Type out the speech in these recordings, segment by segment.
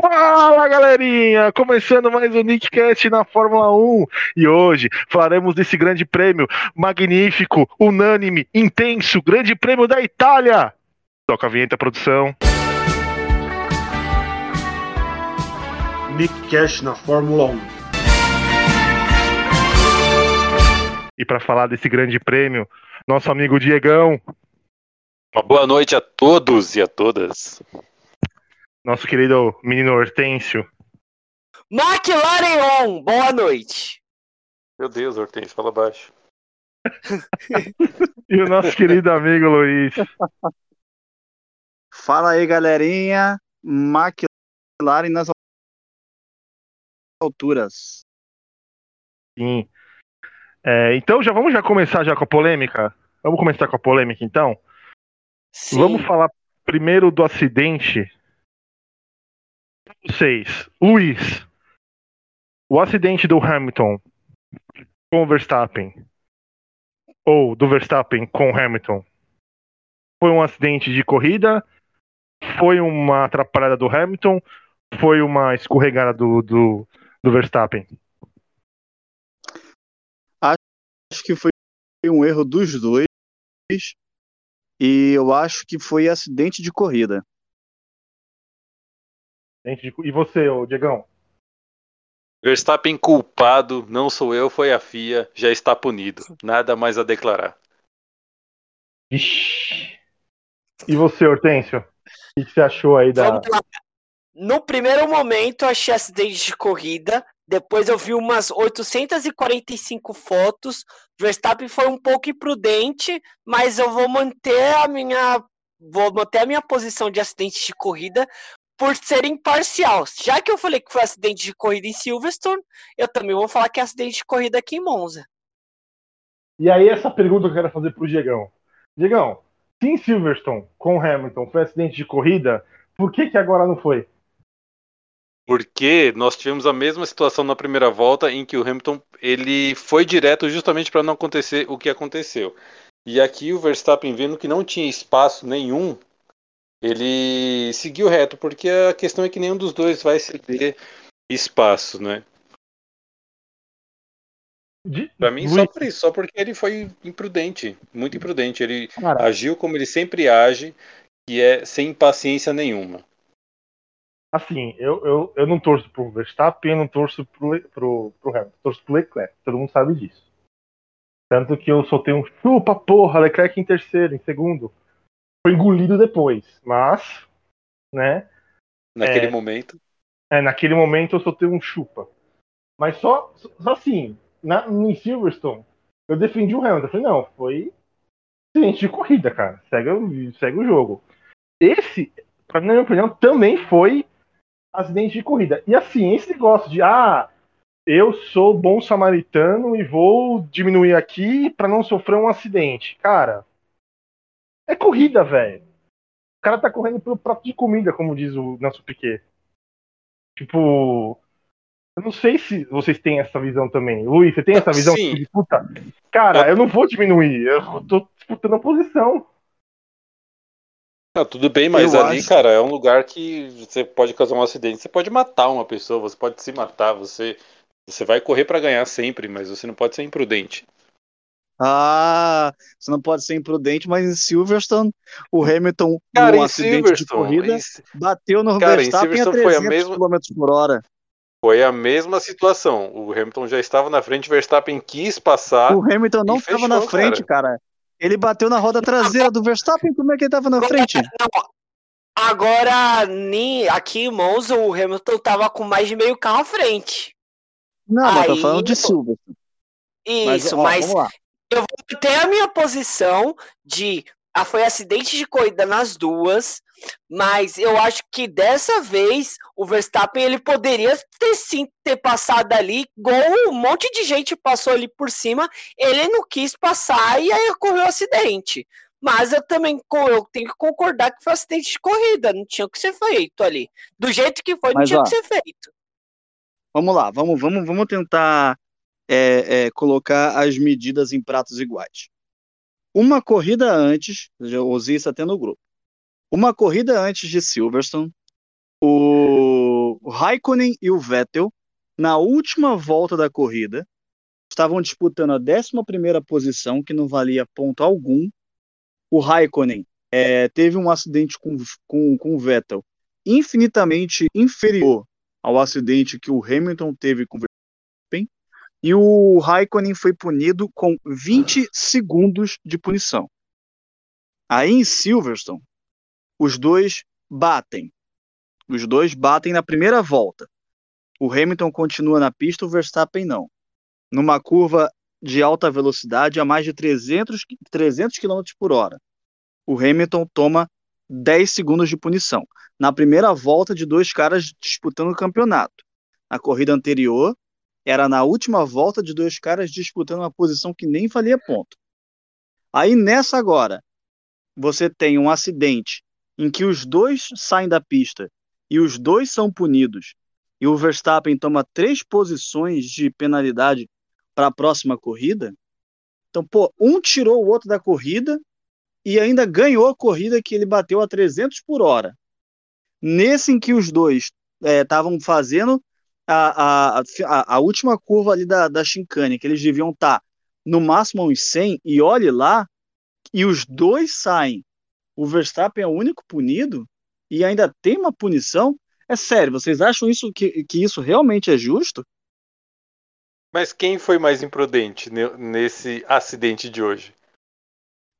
Fala galerinha! Começando mais um Nickcast na Fórmula 1 e hoje falaremos desse grande prêmio magnífico, unânime, intenso, grande prêmio da Itália! Toca a vinheta, produção. Nickcast na Fórmula 1. E para falar desse grande prêmio, nosso amigo Diegão, Uma boa noite a todos e a todas. Nosso querido menino Hortêncio, McLaren On, boa noite. Meu Deus, Hortêncio, fala baixo. e o nosso querido amigo Luiz. Fala aí, galerinha. McLaren nas alturas. Sim. É, então já vamos já começar já com a polêmica? Vamos começar com a polêmica então? Sim. Vamos falar primeiro do acidente. Vocês, Luiz, o acidente do Hamilton com o Verstappen ou do Verstappen com o Hamilton foi um acidente de corrida? Foi uma atrapalhada do Hamilton? Foi uma escorregada do, do, do Verstappen? Acho que foi um erro dos dois. E eu acho que foi acidente de corrida. De- E você, ô Diegão? Verstappen culpado, não sou eu, foi a FIA, já está punido. Nada mais a declarar. Ixi. E você, Hortêncio? O que você achou aí da. No primeiro momento, eu achei acidente de corrida. Depois eu vi umas 845 fotos. Verstappen foi um pouco imprudente, mas eu vou manter a minha vou manter a minha posição de acidente de corrida por ser imparcial. Já que eu falei que foi acidente de corrida em Silverstone, eu também vou falar que é acidente de corrida aqui em Monza. E aí, essa pergunta que eu quero fazer pro Diegão. Diegão, se em Silverstone com o Hamilton foi acidente de corrida, por que, que agora não foi? Porque nós tivemos a mesma situação na primeira volta em que o Hamilton ele foi direto justamente para não acontecer o que aconteceu. E aqui o Verstappen vendo que não tinha espaço nenhum, ele seguiu reto, porque a questão é que nenhum dos dois vai ceder espaço, né? De... Pra mim, Luiz, só por isso, só porque ele foi imprudente, muito imprudente. Ele Cara, agiu como ele sempre age, que é sem paciência nenhuma. assim, eu, eu, eu não torço pro Verstappen, eu não torço pro, pro, pro Hamilton, torço pro Leclerc, todo mundo sabe disso. Tanto que eu soltei um chupa porra, Leclerc em terceiro, em segundo. Foi engolido depois, mas, né, Naquele É. momento. É, naquele momento eu soltei um chupa. Mas só, só assim, na, em Silverstone, eu defendi o Hamilton. Eu falei, não, foi acidente de corrida, cara. Segue, o- segue o jogo. Esse, pra minha opinião, também foi acidente de corrida. E assim, esse negócio de, ah, eu sou bom samaritano e vou diminuir aqui pra não sofrer um acidente. Cara, é corrida, velho. O cara tá correndo pelo prato de comida, como diz o Nelson Piquet. Tipo, eu não sei se vocês têm essa visão também. Luiz, você tem essa visão Sim. de disputa? Cara, eu não vou diminuir, eu tô disputando a posição. Ah, tudo bem, mas Eu ali, acho- cara, é um lugar que você pode causar um acidente, você pode matar uma pessoa, você pode se matar, você, você vai correr pra ganhar sempre, mas você não pode ser imprudente. Ah, você não pode ser imprudente, mas em Silverstone, o Hamilton, Cara, num acidente de corrida, em- bateu no Cara, Verstappen a Silverstone foi a 300 mesma- km por hora. foi a mesma situação. O Hamilton já estava na frente, o Verstappen quis passar. O Hamilton não estava na frente, cara. Ele bateu na roda traseira do Verstappen, como é que ele estava na frente? Agora, aqui em Monza, o Hamilton tava com mais de meio carro à frente. Não, mas tô Aí- falando de Silverstone. Isso, ó, mas, vamos lá. Eu vou ter a minha posição de. Ah, foi acidente de corrida nas duas, mas eu acho que dessa vez o Verstappen ele poderia ter sim ter passado ali, igual um monte de gente passou ali por cima, ele não quis passar e aí ocorreu o acidente. Mas eu também eu tenho que concordar que foi acidente de corrida, não tinha o que ser feito ali. Do jeito que foi, não Mas, tinha o que ser feito. Vamos lá, vamos, vamos, vamos tentar é, é, colocar as medidas em pratos iguais. Uma corrida antes, já usei isso até no grupo. Uma corrida antes de Silverstone, o Raikkonen e o Vettel, na última volta da corrida, estavam disputando a 11 posição, que não valia ponto algum. O Raikkonen é, teve um acidente com, com, com o Vettel infinitamente inferior ao acidente que o Hamilton teve com o e o Raikkonen foi punido com 20 segundos de punição. Aí em Silverstone, os dois batem. Os dois batem na primeira volta. O Hamilton continua na pista, o Verstappen não. Numa curva de alta velocidade a mais de 300, 300 km por hora. O Hamilton toma 10 segundos de punição. Na primeira volta de dois caras disputando o campeonato. Na corrida anterior, era na última volta de dois caras disputando uma posição que nem valia ponto. Aí nessa agora, você tem um acidente em que os dois saem da pista e os dois são punidos, e o Verstappen toma três posições de penalidade para a próxima corrida. Então, pô, um tirou o outro da corrida e ainda ganhou a corrida que ele bateu a 300 por hora. Nesse em que os dois estavam é, fazendo a, a, a, a, última curva ali da, da Shinkane, que eles deviam estar tá no máximo uns 100, e olhe lá, e os dois saem. O Verstappen é o único punido e ainda tem uma punição. É sério, vocês acham isso que, que isso realmente é justo? Mas quem foi mais imprudente nesse acidente de hoje?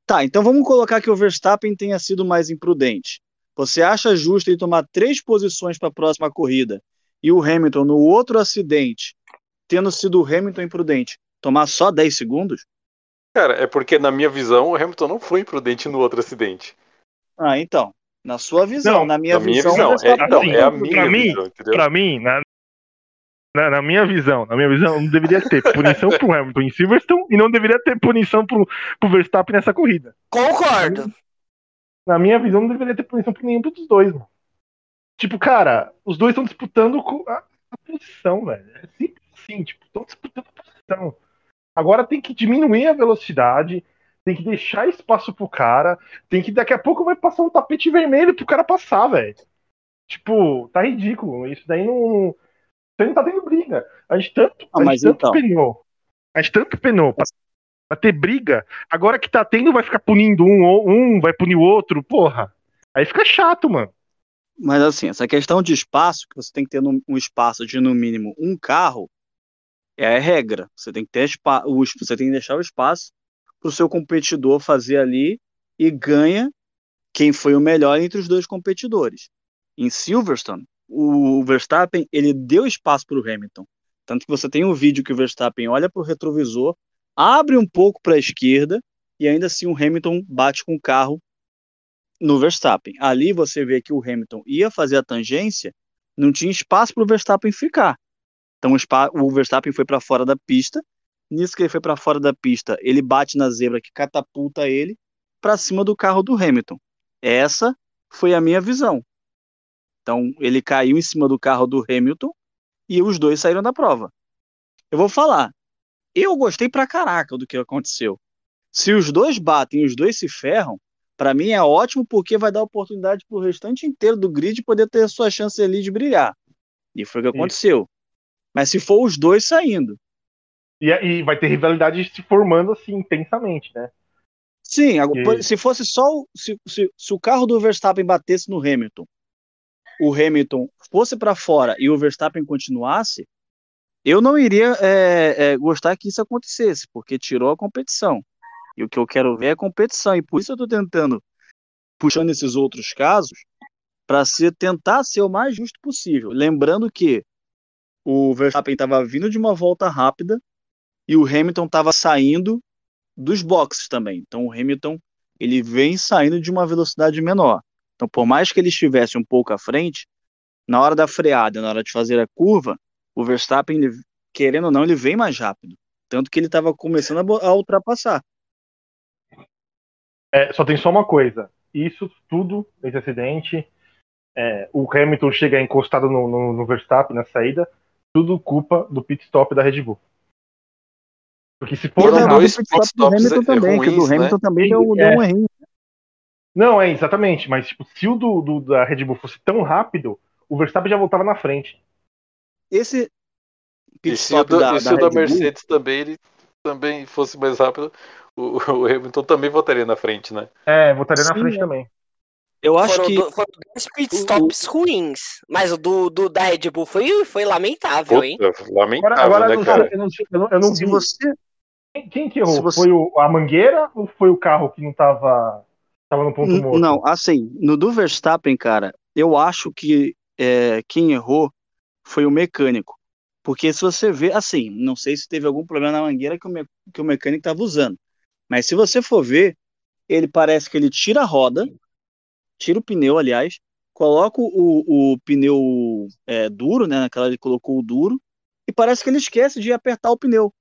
Tá, então vamos colocar que o Verstappen tenha sido mais imprudente. Você acha justo ele tomar três posições para a próxima corrida e o Hamilton no outro acidente, tendo sido o Hamilton imprudente, tomar só 10 segundos? Cara, é porque na minha visão o Hamilton não foi imprudente no outro acidente. Ah, então. Na sua visão, não, na minha na visão. Minha visão. É, então, é a minha pra visão, mim, entendeu? Pra mim, na, na, na, minha visão, na minha visão, não deveria ter punição pro Hamilton em Silverstone e não deveria ter punição pro, pro Verstappen nessa corrida. Concordo. Na minha visão, não deveria ter punição pra nenhum dos dois, mano. Tipo, cara, os dois estão disputando a, a posição, velho. É simples assim, tipo, estão disputando a posição. Agora tem que diminuir a velocidade, tem que deixar espaço pro cara, tem que daqui a pouco vai passar um tapete vermelho pro cara passar, velho. Tipo, tá ridículo. Isso daí não você não tá tendo briga. A gente tanto, ah, a gente tanto então. penou. A gente tanto penou pra, pra, ter briga. Agora que tá tendo, vai ficar punindo um, um vai punir o outro. Porra. Aí fica chato, mano. Mas assim, essa questão de espaço, que você tem que ter um espaço de no mínimo um carro, é a regra. Você tem que ter você tem que deixar o espaço para o seu competidor fazer ali e ganha quem foi o melhor entre os dois competidores. Em Silverstone, o Verstappen ele deu espaço para o Hamilton. Tanto que você tem um vídeo que o Verstappen olha para o retrovisor, abre um pouco para a esquerda e ainda assim o Hamilton bate com o carro no Verstappen. Ali você vê que o Hamilton ia fazer a tangência, não tinha espaço para o Verstappen ficar. Então o Verstappen foi para fora da pista. Nisso que ele foi para fora da pista, ele bate na zebra que catapulta ele para cima do carro do Hamilton. Essa foi a minha visão. Então, ele caiu em cima do carro do Hamilton e os dois saíram da prova. Eu vou falar, eu gostei pra caraca do que aconteceu. Se os dois batem e os dois se ferram, para mim é ótimo porque vai dar oportunidade pro restante inteiro do grid poder ter a sua chance ali de brilhar. E foi o que aconteceu. Isso. Mas se for os dois saindo. E, e, vai ter rivalidade se formando assim intensamente, né? Sim, e... se fosse só. Se, se, se o carro do Verstappen batesse no Hamilton o Hamilton fosse para fora e o Verstappen continuasse, eu não iria é, é, gostar que isso acontecesse, porque tirou a competição. E o que eu quero ver é competição. E por isso eu estou tentando, puxando esses outros casos, para tentar ser o mais justo possível. Lembrando que o Verstappen estava vindo de uma volta rápida e o Hamilton estava saindo dos boxes também. Então o Hamilton ele vem saindo de uma velocidade menor. Então, por mais que ele estivesse um pouco à frente, na hora da freada, na hora de fazer a curva, o Verstappen, ele, querendo ou não, ele vem mais rápido. Tanto que ele estava começando a, a ultrapassar. É, só tem só uma coisa. Isso tudo, esse acidente, é, o Hamilton chega encostado no, no, no, Verstappen na saída, tudo culpa do pit stop da Red Bull. Porque se for um dois pit stops do Hamilton também, ruins, que o do Hamilton né? também deu, deu um errinho. Não, é exatamente, mas tipo, se o do, do, da Red Bull fosse tão rápido, o Verstappen já voltava na frente. esse pit stop e se o da, da, da Mercedes também ele também fosse mais rápido, o, o Hamilton também votaria na frente, né? É, votaria Sim, na frente também. Eu acho foram que. Do, foram dois pitstops o, ruins. Mas o do, do, da Red Bull foi, foi lamentável, hein? Lamentável, agora, agora né, cara? Eu não, eu não, eu não vi. Você... Quem, quem que errou? Você... Foi o, a mangueira ou foi o carro que não tava, tava no ponto morto? Não, assim, no do Verstappen, cara, eu acho que é, quem errou foi o mecânico. Porque se você vê, assim, não sei se teve algum problema na mangueira que o, me, que o mecânico estava usando. Mas se você for ver, ele parece que ele tira a roda, tira o pneu, aliás, coloca o, o pneu é, duro, né? Naquela ele colocou o duro, e parece que ele esquece de apertar o pneu.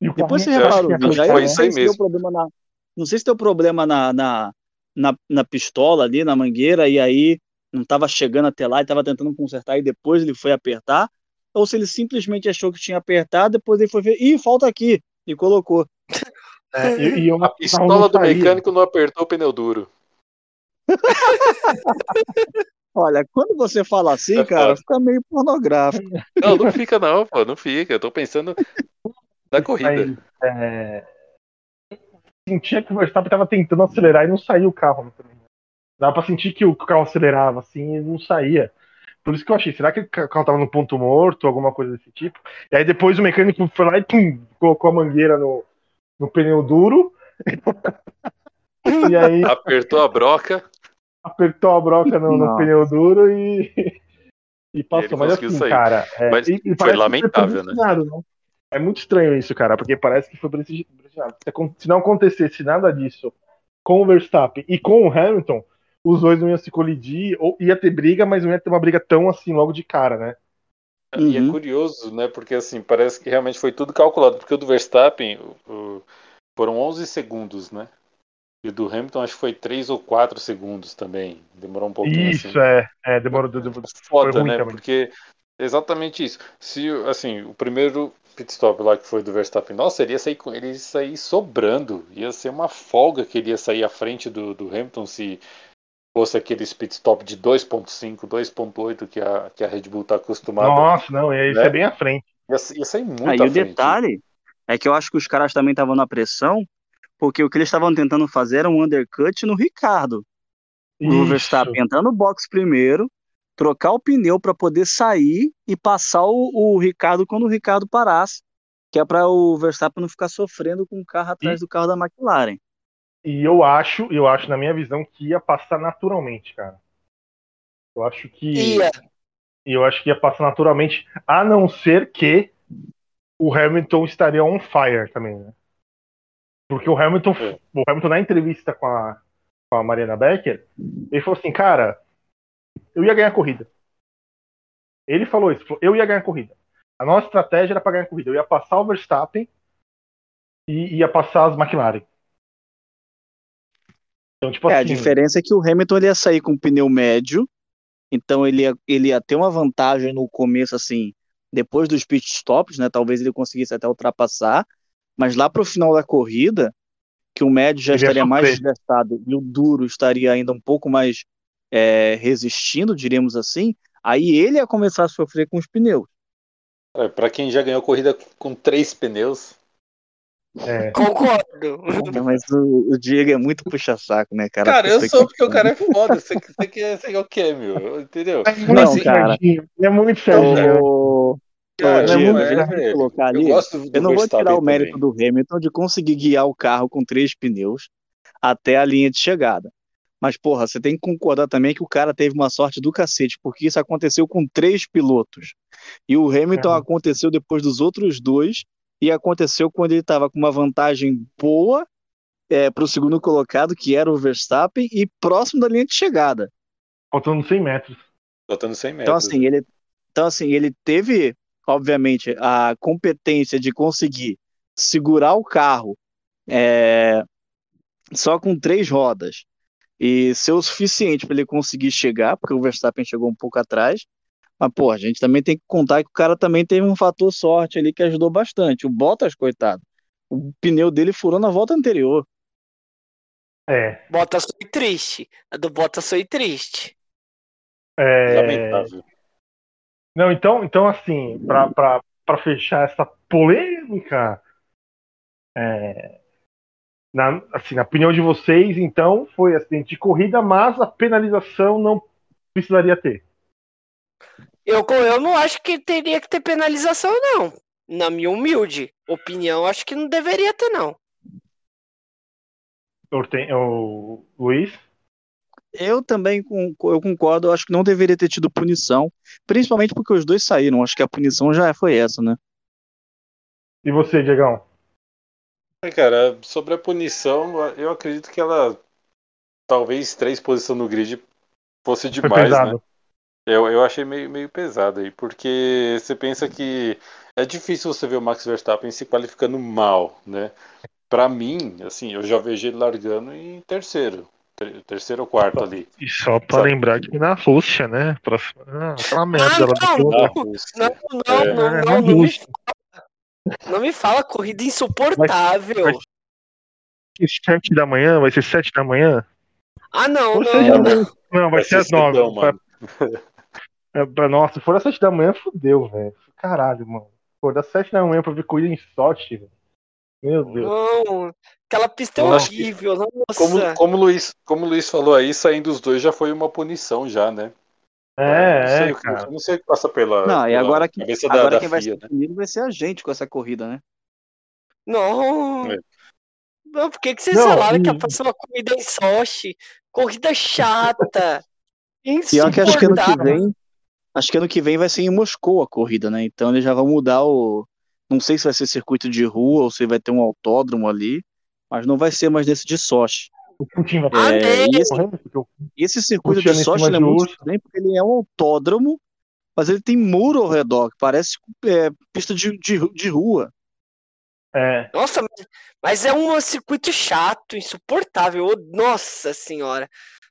Depois você reparou, já foi isso aí mesmo. Problema na, não sei se deu problema na, na, na, na, pistola ali, na mangueira, e aí não estava chegando até lá e estava tentando consertar, e depois ele foi apertar, ou se ele simplesmente achou que tinha apertado, depois ele foi ver, ih, falta aqui, e colocou. É, e, e a pistola do mecânico não apertou o pneu duro. Olha, quando você fala assim, é cara, fica meio pornográfico. Não, não fica não, pô, não fica. Eu tô pensando na corrida. Mas, é... Sentia que o Verstappen tava tentando acelerar e não saiu o carro. Dava pra sentir que o carro acelerava assim e não saía. Por isso que eu achei, será que o carro tava no ponto morto, alguma coisa desse tipo? E aí depois o mecânico foi lá e pum, colocou a mangueira no, no pneu duro. e aí. Apertou a broca. Apertou a broca no, no pneu duro e. E passou. E Mas assim, sair. cara. É, Mas e, e foi lamentável, né? né? É muito estranho isso, cara, porque parece que foi prestigiado. Se não acontecesse nada disso com o Verstappen e com o Hamilton, os dois não iam se colidir, ou ia ter briga, mas não ia ter uma briga tão assim logo de cara, né? Uhum. E é uhum. curioso, né? Porque assim, parece que realmente foi tudo calculado. Porque o do Verstappen o, o, foram 11 segundos, né? E o do Hamilton acho que foi 3 ou 4 segundos também. Demorou um pouquinho. Isso, assim. é. é. Demorou. demorou Foda, né? Também. Porque exatamente isso. Se, assim, o primeiro pit stop lá que foi do Verstappen, nossa, ele ia sair, ele ia sair sobrando. Ia ser uma folga que ele ia sair à frente do, do Hamilton se fosse aquele pit stop de 2.5, 2.8 que a, que a Red Bull está acostumada. Nossa, não, ia né? ser bem à frente. Ia, ia sair muito Aí, à o detalhe é que eu acho que os caras também estavam na pressão, porque o que eles estavam tentando fazer era um undercut no Ricardo. O Verstappen entrar no box primeiro, trocar o pneu para poder sair e passar o, o, Ricardo quando o Ricardo parasse, que é para o Verstappen não ficar sofrendo com o carro atrás e... do carro da McLaren. E eu acho, eu acho, na minha visão, que ia passar naturalmente, cara. Eu acho que. Ia. Eu acho que ia passar naturalmente, a não ser que o Hamilton estaria on fire também, né? Porque o Hamilton, é. o Hamilton na entrevista com a, com a Mariana Becker, ele falou assim, cara, eu ia ganhar a corrida. Ele falou isso, eu ia ganhar a corrida. A nossa estratégia era para ganhar a corrida. Eu ia passar o Verstappen e ia passar as McLaren. Então, tipo é, assim, a diferença é que o Hamilton ele ia sair com pneu médio, então ele ia, ele ia ter uma vantagem no começo, assim, depois dos pit stops, né? Talvez ele conseguisse até ultrapassar, mas lá para o final da corrida, que o médio já ele estaria mais desgastado e o duro estaria ainda um pouco mais é, resistindo, diríamos assim, aí ele ia começar a sofrer com os pneus. É, para quem já ganhou corrida com três pneus, é. Concordo. Mas o, o, Diego é muito puxa-saco, né, cara? Cara, eu sou porque o cara é foda. Você, você, quer, você quer o quê, meu? Entendeu? Não, assim, cara. Ele é muito sério. O... Cara, Diego, é, colocar ali, eu, eu não vou tirar o mérito também. do Hamilton de conseguir guiar o carro com três pneus até a linha de chegada. Mas, porra, você tem que concordar também que o cara teve uma sorte do cacete, porque isso aconteceu com três pilotos. E o Hamilton aconteceu depois dos outros dois, e aconteceu quando ele estava com uma vantagem boa é, para o segundo colocado, que era o Verstappen, e próximo da linha de chegada. Faltando 100 metros. Faltando 100 metros. Então, assim, ele, então, assim, ele teve, obviamente, a competência de conseguir segurar o carro é, só com três rodas e ser o suficiente para ele conseguir chegar, porque o Verstappen chegou um pouco atrás, mas, pô, a gente também tem que contar que o cara também teve um fator sorte ali que ajudou bastante. O Bottas, coitado, o pneu dele furou na volta anterior. É. Bottas foi triste. A do Bottas foi triste. É... Lamentável. Não, então, então assim, pra, pra, pra fechar essa polêmica, é, na, assim, na opinião de vocês, então, foi acidente de corrida, mas a penalização não precisaria ter. Eu, eu não acho que teria que ter penalização, não. Na minha humilde opinião, acho que não deveria ter, não. Eu tenho, o Luiz? Eu também com- eu concordo, eu acho que não deveria ter tido punição, principalmente porque os dois saíram, acho que a punição já foi essa, né? E você, Diegão? É, Cara, sobre a punição, eu acredito que ela. Talvez três posições no grid fosse Foi demais, pesado. né? Eu, eu achei meio, meio pesado aí, porque você pensa que é difícil você ver o Max Verstappen se qualificando mal, né? Pra mim, assim, eu já vejo ele largando em terceiro, ter- terceiro ou quarto ali. E só pra Sabe? lembrar que na Rússia, né? Pra... Ah, aquela merda não, lá do não. Rússia. Não, não, É. não, É, não, não, me, Rússia. não me fala corrida insuportável. Vai- Sete da manhã, vai ser sete da manhã? Ah, não, não, não. Não, vai Vai ser às nove. mano. É, pra- Nossa, se for às sete da manhã, fudeu, velho. Caralho, mano. Pô, das sete da manhã pra ver corrida em Sochi, velho. Meu Deus. Não, aquela pista é horrível, nossa. Como, como, o Luiz, como o Luiz falou aí, saindo os dois já foi uma punição já, né? não É, sei, é, cara. eu não sei o que passa pela, Não, e agora, que, cabeça da, agora da quem vai FIA, ser né? punido vai ser a gente com essa corrida, né? Não. É. Não, por que, que vocês Não, falaram que a e- próxima corrida em Sochi? Corrida chata. Pior que acho que ano que vem, acho que ano que vem vai ser em Moscou a corrida, né? Então eles já vão mudar o. Não sei se vai ser circuito de rua ou se vai ter um autódromo ali, mas não vai ser mais desse de Sochi. O Putin vai Ah, É, e esse, esse circuito de em Sochi ele é de muito estranho porque ele é um autódromo, mas ele tem muro ao redor, que parece é, pista de, de, de rua. É, Nossa, mas- mas é um circuito chato, insuportável. Nossa senhora.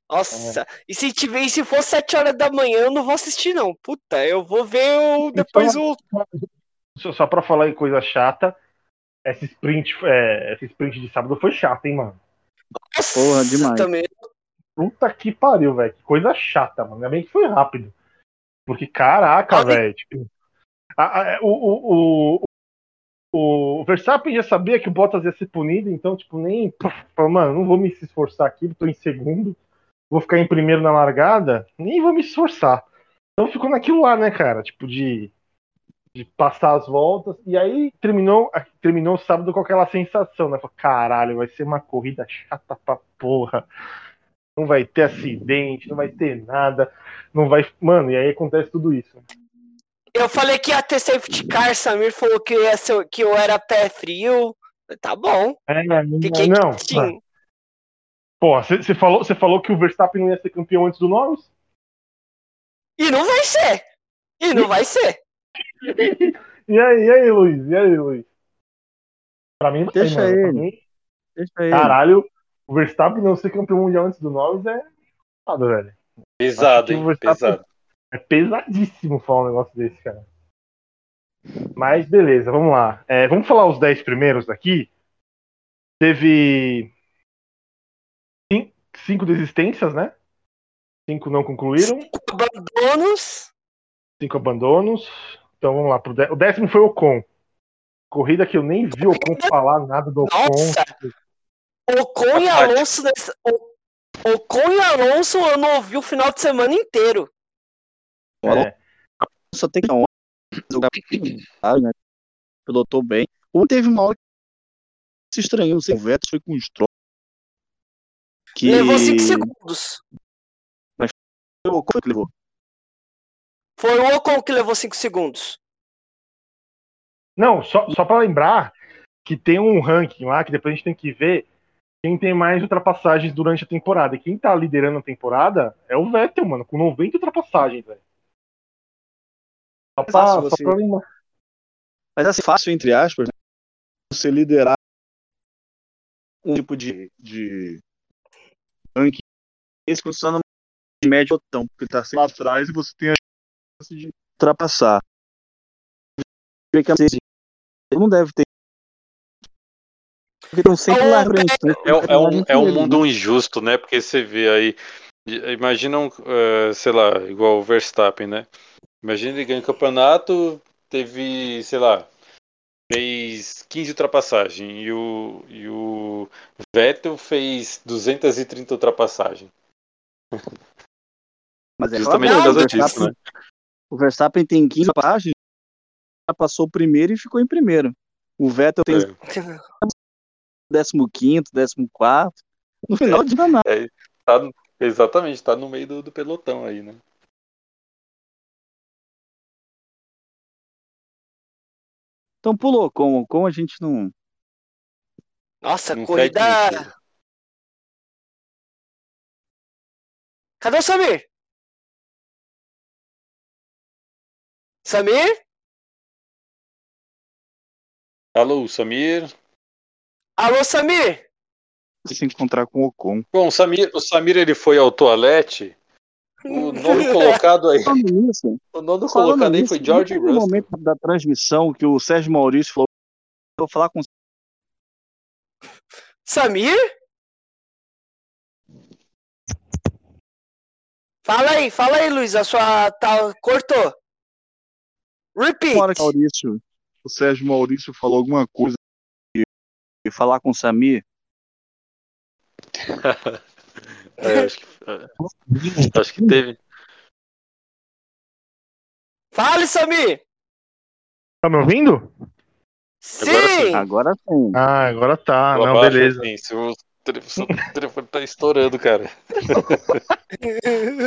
Nossa. E se tiver, e se for 7 horas da manhã, eu não vou assistir, não. Puta, eu vou ver o, depois o. só, só pra falar em coisa chata, esse sprint, é, esse sprint de sábado foi chato, hein, mano. Porra, demais. Também. Puta que pariu, velho. Que coisa chata, mano. Ainda bem que foi rápido. Porque, caraca, velho. Tipo, a- o, o, o, o Verstappen já sabia que o Bottas ia ser punido, então, tipo, nem. Mano, não vou me esforçar aqui, tô em segundo. Vou ficar em primeiro na largada. Nem vou me esforçar. Então ficou naquilo lá, né, cara? Tipo, de, de passar as voltas. E aí terminou, terminou o sábado com aquela sensação, né? Falei, Caralho, vai ser uma corrida chata pra porra não vai ter acidente, não vai ter nada, não vai. Mano, e aí acontece tudo isso. Eu falei que ia ter safety car, Samir falou que, ia ser, que eu era pé frio. Tá bom. É, Fiquei não. quietinho. Pô, você falou, você falou que o Verstappen não ia ser campeão antes do Norris? E não vai ser. E não vai ser. E aí, e aí, Luiz? E aí, Luiz? Pra mim, Deixa mano. Pra ele. mim, Deixa ele. caralho, o Verstappen não ser campeão mundial antes do Norris é foda, velho. Pesado, hein? Pesado. É pesadíssimo falar um negócio desse, cara. Mas beleza, vamos lá. É, vamos falar os 10 primeiros daqui. Teve cinco desistências, né? Cinco não concluíram, Abandonos. cinco abandonos. Então vamos lá. Pro dé- o décimo foi o Ocon. Corrida que eu nem vi o Ocon falar nada do Ocon. Nossa. Ocon e. Alonso. nessa- O- Ocon e Alonso eu não ouvi o final de semana inteiro. É, Só tem que né? Pilotou bem. Ou teve uma hora que se estranhou, sei, o Vettel foi com o Stroll. Que... Levou 5 segundos. Qual foi que levou? Foi o Ocon que levou 5 segundos. Não, só, só para lembrar que tem um ranking lá que depois a gente tem que ver quem tem mais ultrapassagens durante a temporada. E quem tá liderando a temporada é o Vettel, mano, com 90 ultrapassagens, velho. Só pra, Fácil só você- pra lembrar. Mas assim, fácil, entre aspas, né? você liderar um tipo de, de ranking. Esse você tá no médio botão, porque tá sempre atrás e você tem a chance de ultrapassar. Vê que a Mercedes não deve ter. Porque estão sempre lá frente. É, é um, é um eles, mundo injusto, né? Porque você vê aí. Imagina, um, eh, sei lá, igual o Verstappen, né? Imagina ele ganha o campeonato, teve, sei lá, fez 15 ultrapassagens e o, e o Vettel fez 230 ultrapassagens. Mas é Justamente por causa disso, né? O Verstappen tem 15 passagens, já passou o primeiro e ficou em primeiro. O Vettel tem É. 15º, 14 No final, de nada. Tá no- exatamente, tá no meio do, do pelotão aí, né? Então pulou como? Como a gente não. Nossa, Não corrida. sentido. Cadê o Samir? Samir? Alô, Samir. Alô, Samir? se encontrar com o Ocon. Bom, o Samir, o Samir ele foi ao toalete. O nono colocado aí, o nono falando colocado aí nisso, foi George no Russell. momento da transmissão que o Sérgio Maurício falou, vou falar com Samir? Fala aí, fala aí, Luiz. A sua. Tá, cortou. Repeat. Na hora que o Maurício, o Sérgio Maurício falou alguma coisa e, e falar com o Samir, É, acho, que, é, acho que teve. Fale, Samir. Tá me ouvindo? Agora sim. Sim. agora sim. Ah, agora tá. Não, abaixo, beleza. assim, seu telefone tá estourando, cara.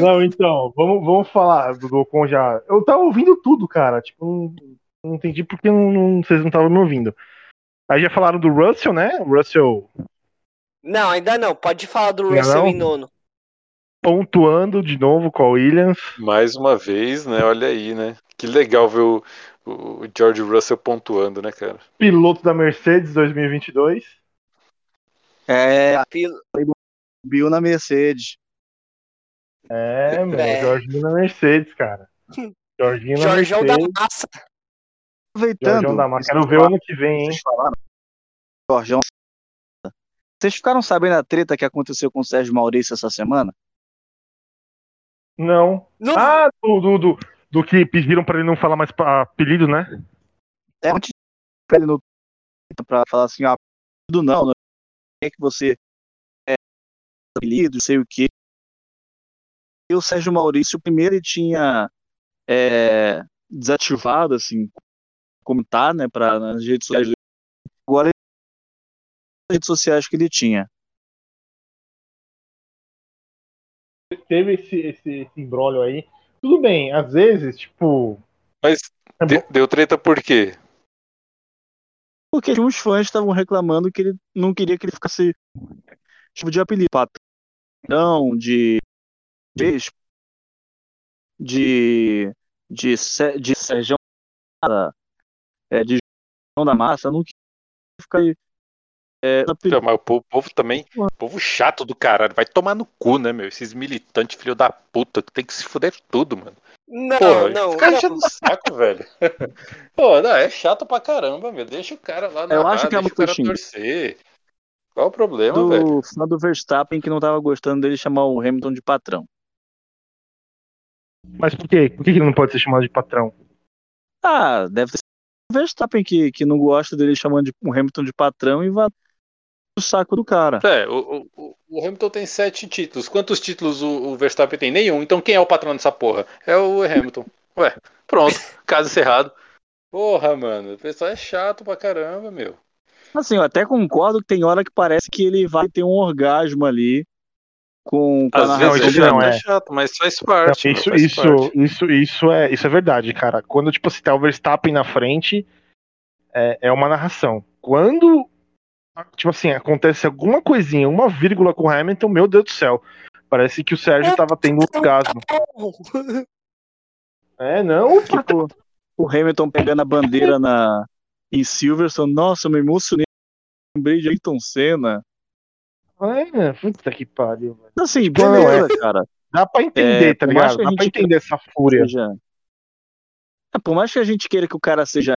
Não, então, vamos, vamos falar do, Ocon já. Eu tava ouvindo tudo, cara. Tipo, não, não entendi porque não- não- vocês não estavam me ouvindo. Aí já falaram do Russell, né? O Russell Não, ainda não. Pode falar do Russell não? em nono. pontuando de novo com a Williams. Mais uma vez, né? Olha aí, né? Que legal ver o, o George Russell pontuando, né, cara? Piloto da Mercedes 2022. É, Pil- Bill na Mercedes. É, meu, É. Jorginho na Mercedes, cara. Jorginho na Jorjão da Mercedes. massa. Aproveitando. Jorjão da Massa. Quero ver o ano que vem, hein? Jorjão. Vocês ficaram sabendo a treta que aconteceu com o Sérgio Maurício essa semana? Não. Não, Ah, do, do, do, do que pediram pra ele não falar mais apelido, né? É antes de ele no pra falar assim, ah, apelido não, não é que você é apelido, sei o quê. E o Sérgio Maurício, primeiro ele tinha é, desativado, assim, comentar, né, pra, nas redes sociais. Redes sociais que ele tinha. Teve esse, esse, esse imbróglio aí. Tudo bem, às vezes, tipo. Mas é de- deu treta por quê? Porque uns fãs estavam reclamando que ele não queria que ele ficasse tipo de apelido, patrão, de de de de, Sé- de Sérgio é, de João da Massa, não queria ficar aí, é, apelido. Mas o povo, povo também, o povo chato do caralho. Vai tomar no cu, né, meu? Esses militantes, filho da puta, que tem que se fuder tudo, mano. não, Porra, não. fica não. enchendo o saco, velho. Pô, não, é chato pra caramba, meu. Deixa o cara lá na Eu acho que é deixa o cara torcer. Qual o problema, velho? do fã do Verstappen que não tava gostando dele chamar o Hamilton de patrão. Mas por quê? Por que ele não pode ser chamado de patrão? Ah, deve ser o Verstappen que, que não gosta dele chamando de, o Hamilton de patrão e vai o saco do cara. É, o, o, o Hamilton tem sete títulos. Quantos títulos o, o Verstappen tem? Nenhum. Então quem é o patrão dessa porra? É o Hamilton. Ué, pronto. Caso encerrado. Porra, mano. O pessoal é chato pra caramba, meu. Assim, eu até concordo que tem hora que parece que ele vai ter um orgasmo ali com, com a Às narração vezes não, é é. chato, mas faz parte. Não, isso, faz isso, parte. isso, isso, é, isso é verdade, cara. Quando, tipo, se tá o Verstappen na frente, é, é uma narração. Quando, tipo assim, acontece alguma coisinha, uma vírgula com o Hamilton, meu Deus do céu. Parece que o Sérgio tava tendo um orgasmo. É, não, Tipo, o Hamilton pegando a bandeira na, em Silverstone. Nossa, eu me emocionei. Lembrei de Ayrton Senna. É, puta que pariu, velho. Assim, Tipo, não, beleza, cara. Dá pra entender, É, tá ligado? Dá pra entender essa fúria. Seja... É, por mais que a gente queira que o cara seja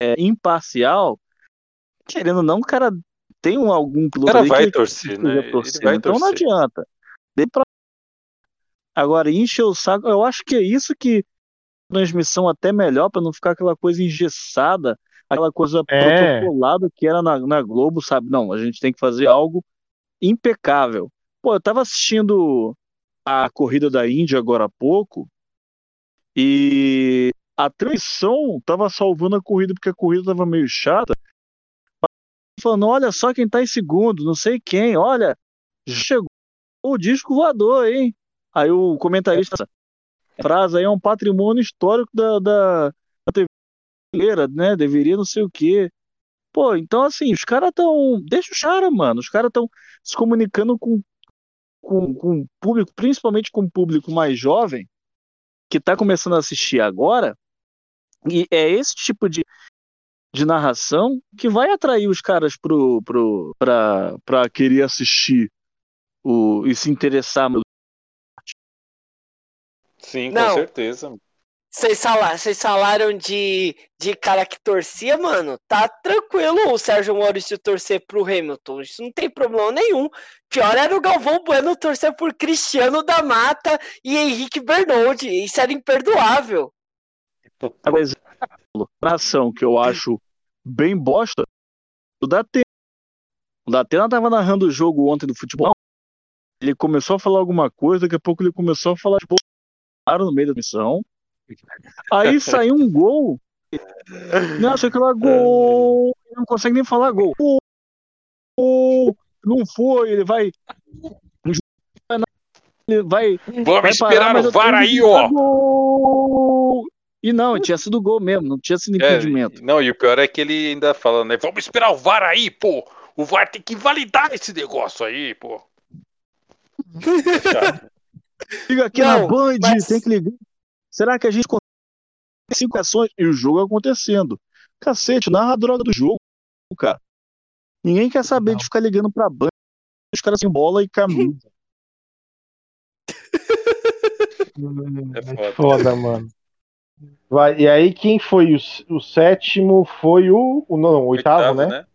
é, imparcial, querendo ou não, o cara tem um, algum O piloto cara ali vai que torcer, né? Ele torcendo. vai então não torcer. adianta. Dê pra... Agora, encher o saco, eu acho que é isso que transmissão até melhor para não ficar aquela coisa engessada, aquela coisa É. protocolada que era na, na Globo, sabe? Não, a gente tem que fazer algo impecável. Pô, eu tava assistindo a corrida da Índia agora há pouco e a transmissão tava salvando a corrida porque a corrida tava meio chata. Falando, olha só quem tá em segundo, não sei quem, olha, chegou o disco voador, hein? Aí o comentarista, essa frase aí é um patrimônio histórico da, da, da TV brasileira, né? Deveria não sei o quê. Pô, então assim, os caras tão. Deixa os caras, mano. Os caras tão se comunicando com, com, com o público, principalmente com o público mais jovem, que tá começando a assistir agora. E é esse tipo de, de narração que vai atrair os caras pro, pro, pra, pra querer assistir o, e se interessar. Sim, com Não. certeza. Vocês fala- vocês falaram de, de cara que torcia, mano. Tá tranquilo o Sérgio Maurício torcer pro Hamilton. Isso não tem problema nenhum. Pior era o Galvão Bueno torcer por Cristiano da Mata e Henrique Bernoldi. Isso era imperdoável. Por exemplo, narração que eu acho bem bosta, o Datena. O Datena tava narrando o jogo ontem do futebol. Ele começou a falar alguma coisa, daqui a pouco ele começou a falar de Bolsonaro no meio da missão. Aí saiu um gol. Não, sei que lá, gol. Ele não consegue nem falar gol. Gol. Não foi, ele vai. Ele vai Vamos Vai esperar parar, mas o VAR aí, ó. gol! E não, tinha sido gol mesmo, não tinha sido É, impedimento. não, e o pior é que ele ainda fala, né? Vamos esperar o VAR aí, pô. O VAR tem que validar esse negócio aí, pô. Liga aqui Não, na Band, mas- tem que ligar. Será que a gente consegue cinco ações e o jogo acontecendo? Cacete, narra a droga do jogo, cara. Ninguém quer saber de ficar ligando pra Band, os caras sem bola e camisa. É foda. Foda, mano. Vai, e aí, quem foi o, o sétimo? Foi o. o não, o oitavo, né?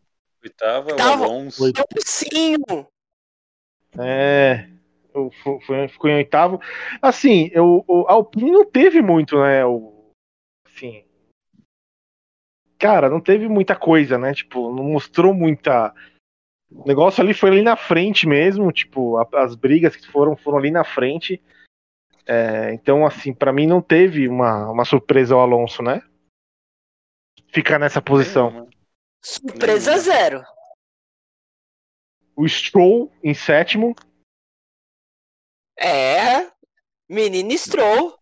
Oitavo é o Oitavo. Alonso. Oito. Sim. É. o- fo- Foi, ficou em oitavo. Assim, eu, o Alpine não teve muito, né? O, assim. Cara, não teve muita coisa, né? Tipo, não mostrou muita. O negócio ali foi ali na frente mesmo, tipo, a- as brigas que foram foram ali na frente. É, então, assim, pra mim não teve uma, uma surpresa ao Alonso, né? Ficar nessa posição. Nenhuma. Surpresa zero. O Stroll em sétimo. É. Menino Stroll.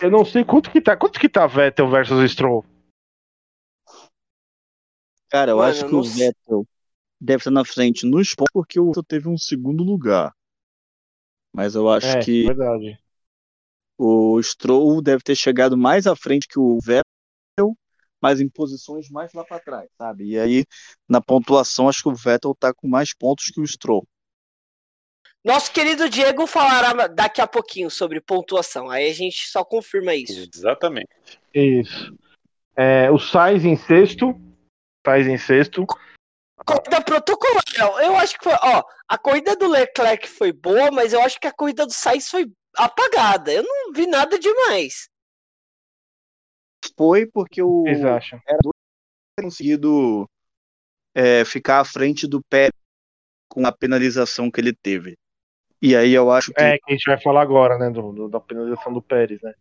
Eu não sei quanto que tá. Quanto que tá Vettel versus Stroll? Cara, eu Mano, acho eu que o. Vettel deve estar na frente nos pontos porque o Vettel teve um segundo lugar. Mas eu acho é, que verdade. O Stroll deve ter chegado mais à frente que o Vettel, mas em posições mais lá para trás, sabe? E aí, na pontuação, acho que o Vettel tá com mais pontos que o Stroll. Nosso querido Diego falará daqui a pouquinho sobre pontuação. Aí a gente só confirma isso. Exatamente. Isso. É, o Sainz em sexto. Sainz em sexto. Corrida protocolar. Eu acho que foi. Ó, a corrida do Leclerc foi boa, mas eu acho que a corrida do Sainz foi apagada. Eu não vi nada demais. Foi porque o Vocês acham? conseguido é, ficar à frente do Pérez com a penalização que ele teve. E aí eu acho que É, que a gente vai falar agora, né? do- do- da penalização do Pérez, né?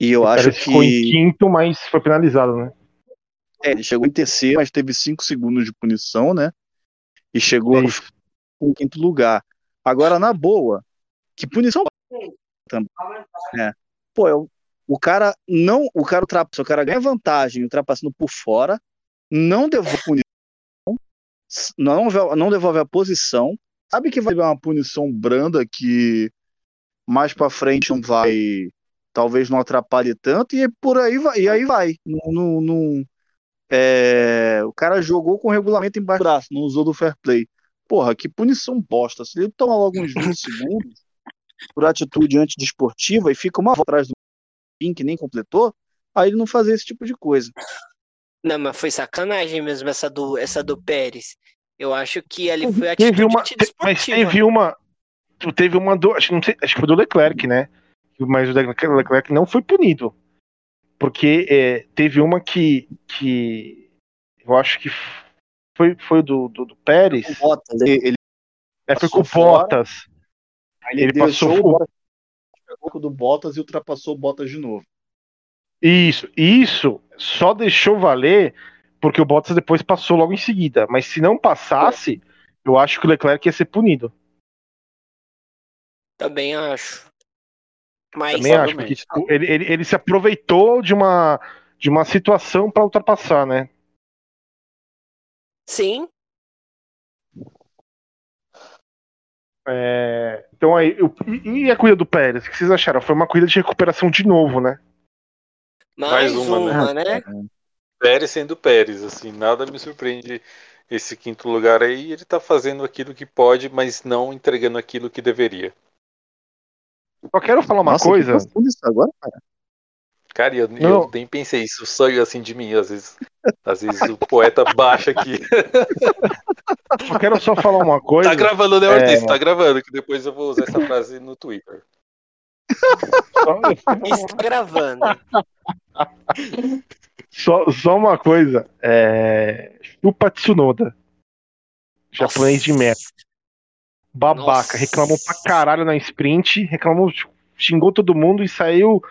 e eu o acho Pérez ficou em que quinto, mas foi penalizado, né? é, ele chegou em terceiro, mas teve cinco segundos de punição, né? E chegou É em quinto lugar. Agora na boa, que punição também. É. Pô, eu- o cara não, o cara ultrapassa, o cara ganha vantagem ultrapassando por fora, não devolve punição, não, não devolve a posição, sabe que vai haver uma punição branda que mais pra frente não vai, talvez não atrapalhe tanto e por aí vai, e aí vai. Não, é, o cara jogou com o regulamento embaixo do braço, não usou do fair play. Porra, que punição bosta. Se ele toma logo uns 20 segundos por atitude antidesportiva e fica uma volta atrás do fim que nem completou, aí ele não fazia esse tipo de coisa. Não, mas foi sacanagem mesmo essa do, essa do Pérez. Eu acho que ali foi Teve atitude uma, te- mas teve uma. Teve uma do. Acho sei, acho que foi do Leclerc, né? mas o Leclerc não foi punido. Porque é, teve uma que, que eu acho que foi, foi do, do, do Pérez. O Bottas, ele, ele é, foi com o. Bottas. Aí ele, Ele passou o Bottas, do Bottas e ultrapassou o Bottas de novo. Isso, isso só deixou valer porque o Bottas depois passou logo em seguida. Mas se não passasse, eu acho que o Leclerc ia ser punido. Também acho. Mas Também acho, porque tipo, ele, ele, ele se aproveitou de uma, de uma situação para ultrapassar, né? sim, É, então aí, eu- e, a corrida do Pérez? O que vocês acharam? Foi uma corrida de recuperação de novo, né? mais, Mais uma, uma, né? né? Pérez sendo Pérez, assim, nada me surpreende esse quinto lugar aí. Ele tá fazendo aquilo que pode, mas não entregando aquilo que deveria. Só quero falar uma Nossa, coisa. que agora, cara. Cara, eu, eu nem pensei isso, sonho assim de mim, às vezes. Às vezes o poeta baixa aqui. Só quero só falar uma coisa. Tá gravando, né, É. Ortiz? Tá gravando, que depois eu vou usar essa frase no Twitter. Só- Está gravando. Só, só uma coisa. É... Chupa Tsunoda. Japonês de merda. Babaca. Nossa. Reclamou pra caralho na sprint. Reclamou, xingou todo mundo e saiu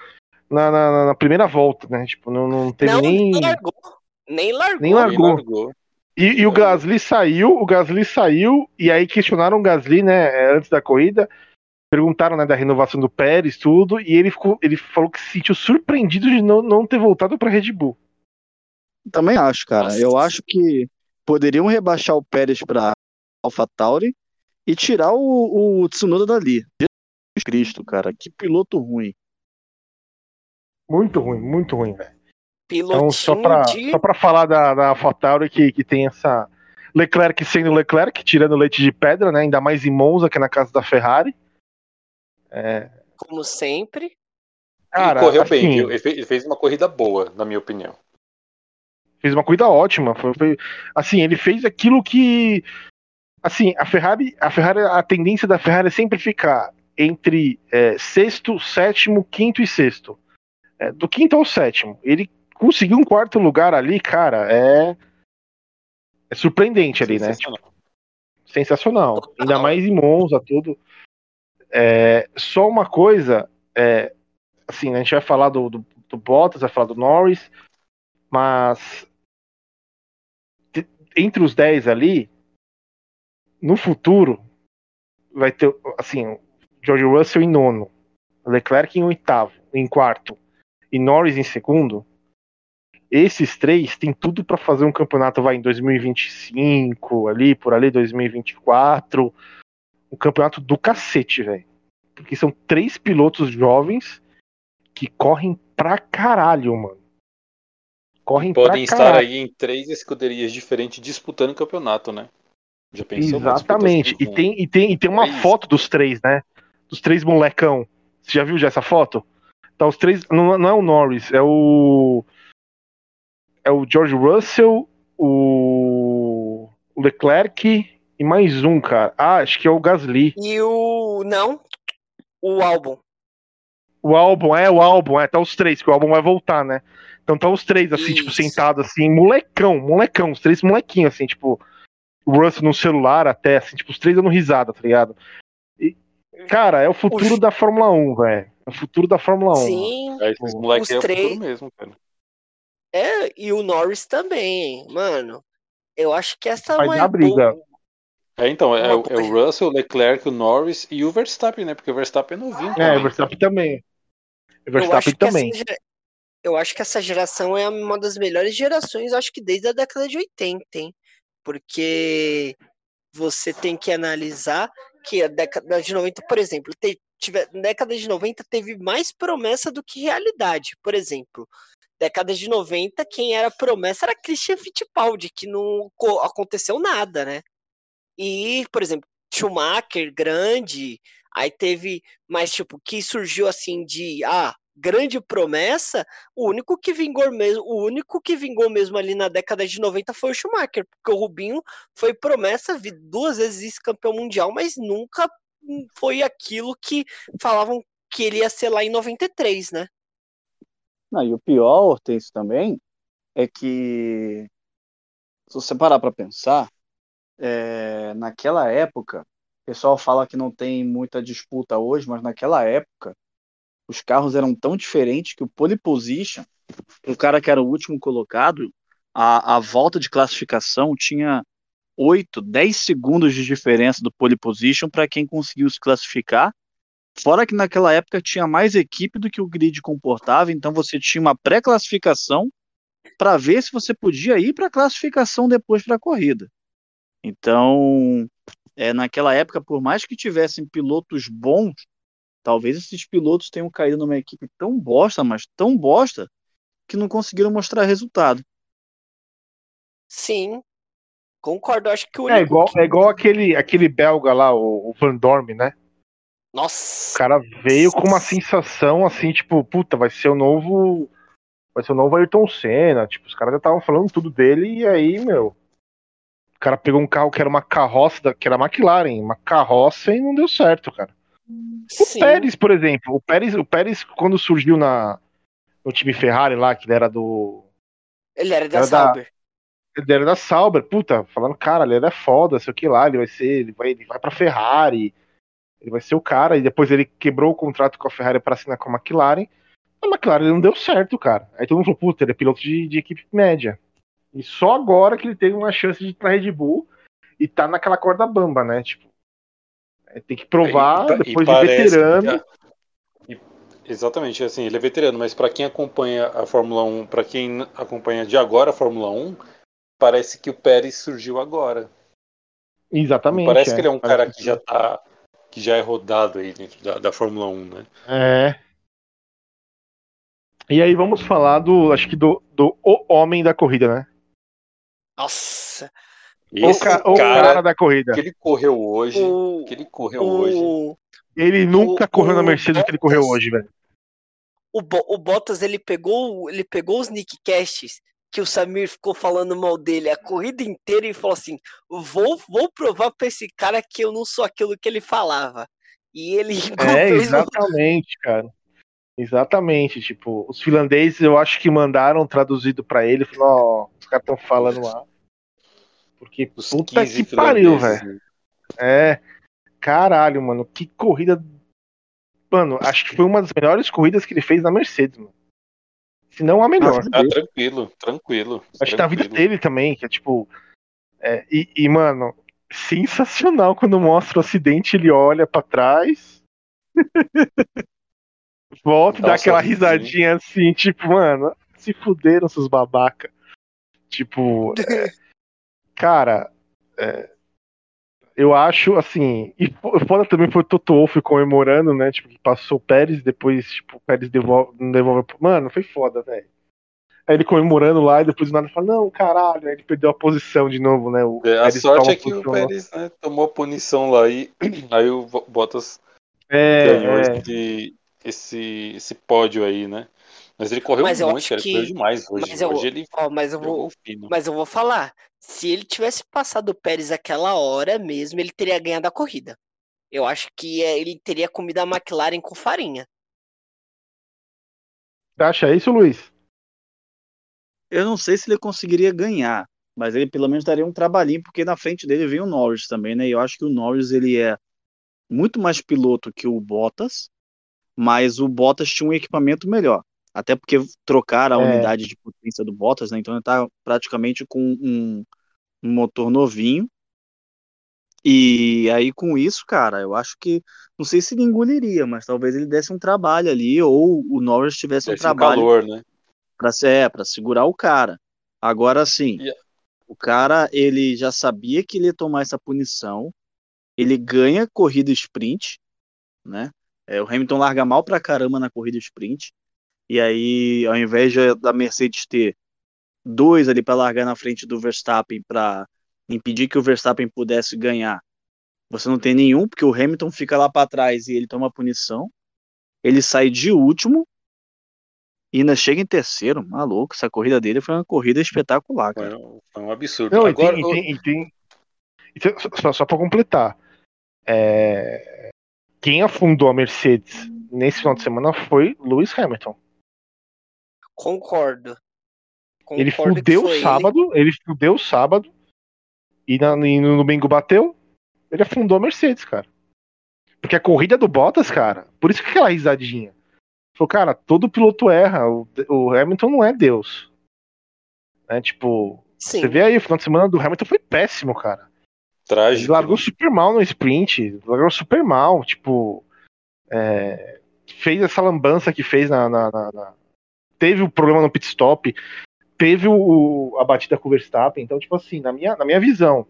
na, na- na primeira volta, né? Tipo, não, não teve Não, nem. nem largou. Nem largou. Nem largou. Ele largou. E, e o Gasly saiu, o Gasly saiu, e aí questionaram o Gasly, né, antes da corrida, perguntaram, né, da renovação do Pérez, tudo, e ele, ficou, ele falou que se sentiu surpreendido de não, não ter voltado pra Red Bull. Também acho, cara. Nossa. Eu acho que poderiam rebaixar o Pérez pra AlphaTauri e tirar o, o Tsunoda dali. Jesus Cristo, cara. Que piloto ruim. Muito ruim, muito ruim, velho. Pilotinho Então, só pra, de. só pra falar da, da AlphaTauri que, que tem essa Leclerc sendo Leclerc, tirando leite de pedra, né, ainda mais em Monza, que é na casa da Ferrari. Como sempre. Cara, e correu bem, assim, viu? Ele fez, ele fez uma corrida boa, na minha opinião. fez uma corrida ótima. Foi, foi- assim, ele fez aquilo que. Assim, a Ferrari, a Ferrari, a tendência da Ferrari é sempre ficar entre é, sexto, sétimo, quinto e sexto. É, do quinto ao sétimo. Ele conseguiu um quarto lugar ali, cara, é. É surpreendente ali, né? Sensacional. Sensacional. Total. Ainda mais em Monza, tudo. É, só uma coisa, é, assim, a gente vai falar do, do, do Bottas, vai falar do Norris, mas entre os 10 ali, no futuro, vai ter, assim, George Russell em nono, Leclerc em oitavo, em quarto, e Norris em segundo. Esses três têm tudo para fazer um campeonato vai em 2025, ali por ali 2024, um campeonato do cacete, velho. Porque são três pilotos jovens que correm pra caralho, mano. Correm Podem pra estar caralho. aí em três escuderias diferentes disputando o campeonato, né? Já pensou? Exatamente. E tem, e, tem, e tem uma três. foto dos três, né? Dos três molecão. Você já viu já essa foto? Tá os três. Não, não é o Norris, é o. É o George Russell, o. o Leclerc e mais um, cara. Ah, acho que é o Gasly. E o. Não. O álbum. O álbum, é, o álbum, é, tá os três, que o álbum vai voltar, né? Então tá os três, assim, tipo, Isso. sentados, assim, molecão, molecão, os três molequinhos, assim, tipo, o Russell no celular até, assim, tipo, os três dando risada, tá ligado? E, cara, é o futuro Os- da Fórmula 1, velho. É o futuro da Fórmula 1. Sim. É, esses moleques Os é o futuro mesmo, cara. É, e o Norris também, mano. Eu acho que essa Vai não é dar briga. boa. É, então, é, é o Russell, o Leclerc, o Norris e o Verstappen, né? Porque o Verstappen é novinho. É, também. o Verstappen também. O Verstappen também. essa, eu acho que essa geração é uma das melhores gerações, acho que desde a década de 80, hein? Porque você tem que analisar que a década de 90, por exemplo, tiver, década de 90 teve mais promessa do que realidade. Por exemplo, década de 90, quem era promessa era Christian Fittipaldi, que não co- aconteceu nada, né? E, por exemplo, Schumacher, grande, aí teve, mas tipo, que surgiu assim de, ah, grande promessa, o único que vingou mesmo, o único que vingou mesmo ali na década de 90 foi o Schumacher, porque o Rubinho foi promessa, duas vezes vice-campeão mundial, mas nunca foi aquilo que falavam que ele ia ser lá em 93, né? Não, e o pior, Hortêncio, também, é que, se você parar para pensar, é, naquela época, o pessoal fala que não tem muita disputa hoje, mas naquela época, os carros eram tão diferentes que o pole position, o cara que era o último colocado, a, a volta de classificação tinha 8, 10 segundos de diferença do pole position para quem conseguiu se classificar. Fora que naquela época tinha mais equipe do que o grid comportava, então você tinha uma pré-classificação para ver se você podia ir para a classificação depois para a corrida. Então, é, naquela época, por mais que tivessem pilotos bons, talvez esses pilotos tenham caído numa equipe tão bosta, mas tão bosta, que não conseguiram mostrar resultado. Sim, concordo. Acho que o É igual, que- é igual aquele, aquele belga lá, o, o Van Dorme, né? O Nossa, cara veio com uma sensação assim, tipo, puta, vai ser o novo. Vai ser o novo Ayrton Senna. Tipo, os caras já estavam falando tudo dele, e aí, meu. O cara pegou um carro que era uma carroça, da- que era McLaren, uma carroça e não deu certo, cara. O sim. Pérez, por exemplo, o Pérez, o Pérez quando surgiu na, no time Ferrari lá, que ele era do. Ele era da Era da- Sauber. Ele era da Sauber, puta, falando, cara, ele é foda, sei o que lá, ele vai ser, ele vai, ele vai pra Ferrari, ele vai ser o cara, e depois ele quebrou o contrato com a Ferrari pra assinar com a McLaren. A McLaren não deu certo, cara. Aí todo mundo falou, puta, ele é piloto de, de equipe média. E só agora que ele teve uma chance de ir pra Red Bull e tá naquela corda bamba, né? Tipo, tem que provar E- e depois de parece- veterano. e- exatamente, assim, ele é veterano, mas para quem acompanha a Fórmula 1, para quem acompanha de agora a Fórmula 1, parece que o Pérez surgiu agora. Exatamente. parece que ele é um Parece cara que já tá que já é rodado aí dentro da, da Fórmula 1, né? É. E aí vamos falar do, acho que do, do o homem da corrida, né? Nossa. O, Esse ca- o cara, cara da corrida. que ele correu hoje, O, que ele correu hoje. o, Ele nunca o- correu na o Mercedes que ele correu hoje, velho. o, Bo- o Bottas, ele pegou, ele pegou os Nickcasts que o Samir ficou falando mal dele a corrida inteira e falou assim: vou, vou provar pra esse cara que eu não sou aquilo que ele falava. E ele É, fez um- exatamente, cara. Exatamente, tipo, os finlandeses eu acho que mandaram traduzido pra ele, falou, ó, os caras estão falando lá. Porque Os puta 15 que pariu, velho. É. Caralho, mano, que corrida. Mano, acho que foi uma das melhores corridas que ele fez na Mercedes, mano. Se não a melhor. Ah, tranquilo, tranquilo. Acho que na vida tranquilo. dele também, que é tipo. é, e, e, mano, sensacional quando mostra o acidente, ele olha pra trás. volta e Dá aquela sorrisinho. risadinha assim, tipo, mano, se fuderam seus babaca. Tipo, é, cara, é, eu acho assim. E fo- foda também foi o Toto Wolff comemorando, né? Tipo, que passou o Pérez, depois, tipo, o Pérez devolve, não devolve. Mano, foi foda, velho. Aí ele comemorando lá e depois do nada fala, não, caralho, aí ele perdeu a posição de novo, né? O É, a Pérez sorte é que o. Pérez né, tomou a punição lá e aí o Bo- Bottas É, ganhou é. esse, esse, esse pódio aí, né? Mas ele correu Mas muito, cara. Ele que- correu demais hoje. Mas eu, Hoje ele ó, mas eu vou, mas eu vou falar. Se ele tivesse passado o Pérez aquela hora mesmo, ele teria ganhado a corrida. Eu acho que é, ele teria comido a McLaren com farinha. Você acha isso, Luiz? Eu não sei se ele conseguiria ganhar, mas ele pelo menos daria um trabalhinho, porque na frente dele vem o Norris também, né? E eu acho que o Norris ele é muito mais piloto que o Bottas, mas o Bottas tinha um equipamento melhor. Até porque trocaram a É. unidade de potência do Bottas, né? Então ele tá praticamente com um, um motor novinho. E aí com isso, cara, eu acho que não sei se ele engoliria, mas talvez ele desse um trabalho ali ou o Norris tivesse um Desse um trabalho calor, né? para é, para segurar o cara. Agora sim, E- o cara ele já sabia que ele ia tomar essa punição. Ele ganha corrida sprint, né? É, o Hamilton larga mal pra caramba na corrida sprint. E aí, ao invés de- da Mercedes ter dois ali para largar na frente do Verstappen para impedir que o Verstappen pudesse ganhar, você não tem nenhum, porque o Hamilton fica lá para trás e ele toma a punição. Ele sai de último e ainda chega em terceiro. Maluco, essa corrida dele foi uma corrida espetacular, Foi cara. um, foi um absurdo. Não, Agora, e tem, e tem, e tem- e tem- só, só pra completar. é, Quem afundou a Mercedes nesse final de semana foi Lewis Hamilton. Concordo. Ele Concordo que fudeu sábado, ele fudeu sábado, e, na- e no domingo bateu, ele afundou a Mercedes, cara. Porque a corrida do Bottas, cara, por isso que aquela risadinha. Falou, cara, todo piloto erra, o, o Hamilton não é Deus. Né, tipo, Sim. você vê aí, o final de semana do Hamilton foi péssimo, cara. Ele Trágico. largou super mal no sprint, largou super mal, tipo, é, fez essa lambança que fez na, na- na- na- teve o problema no pit stop, teve o, a batida com o Verstappen, então, tipo assim, na minha, na minha visão,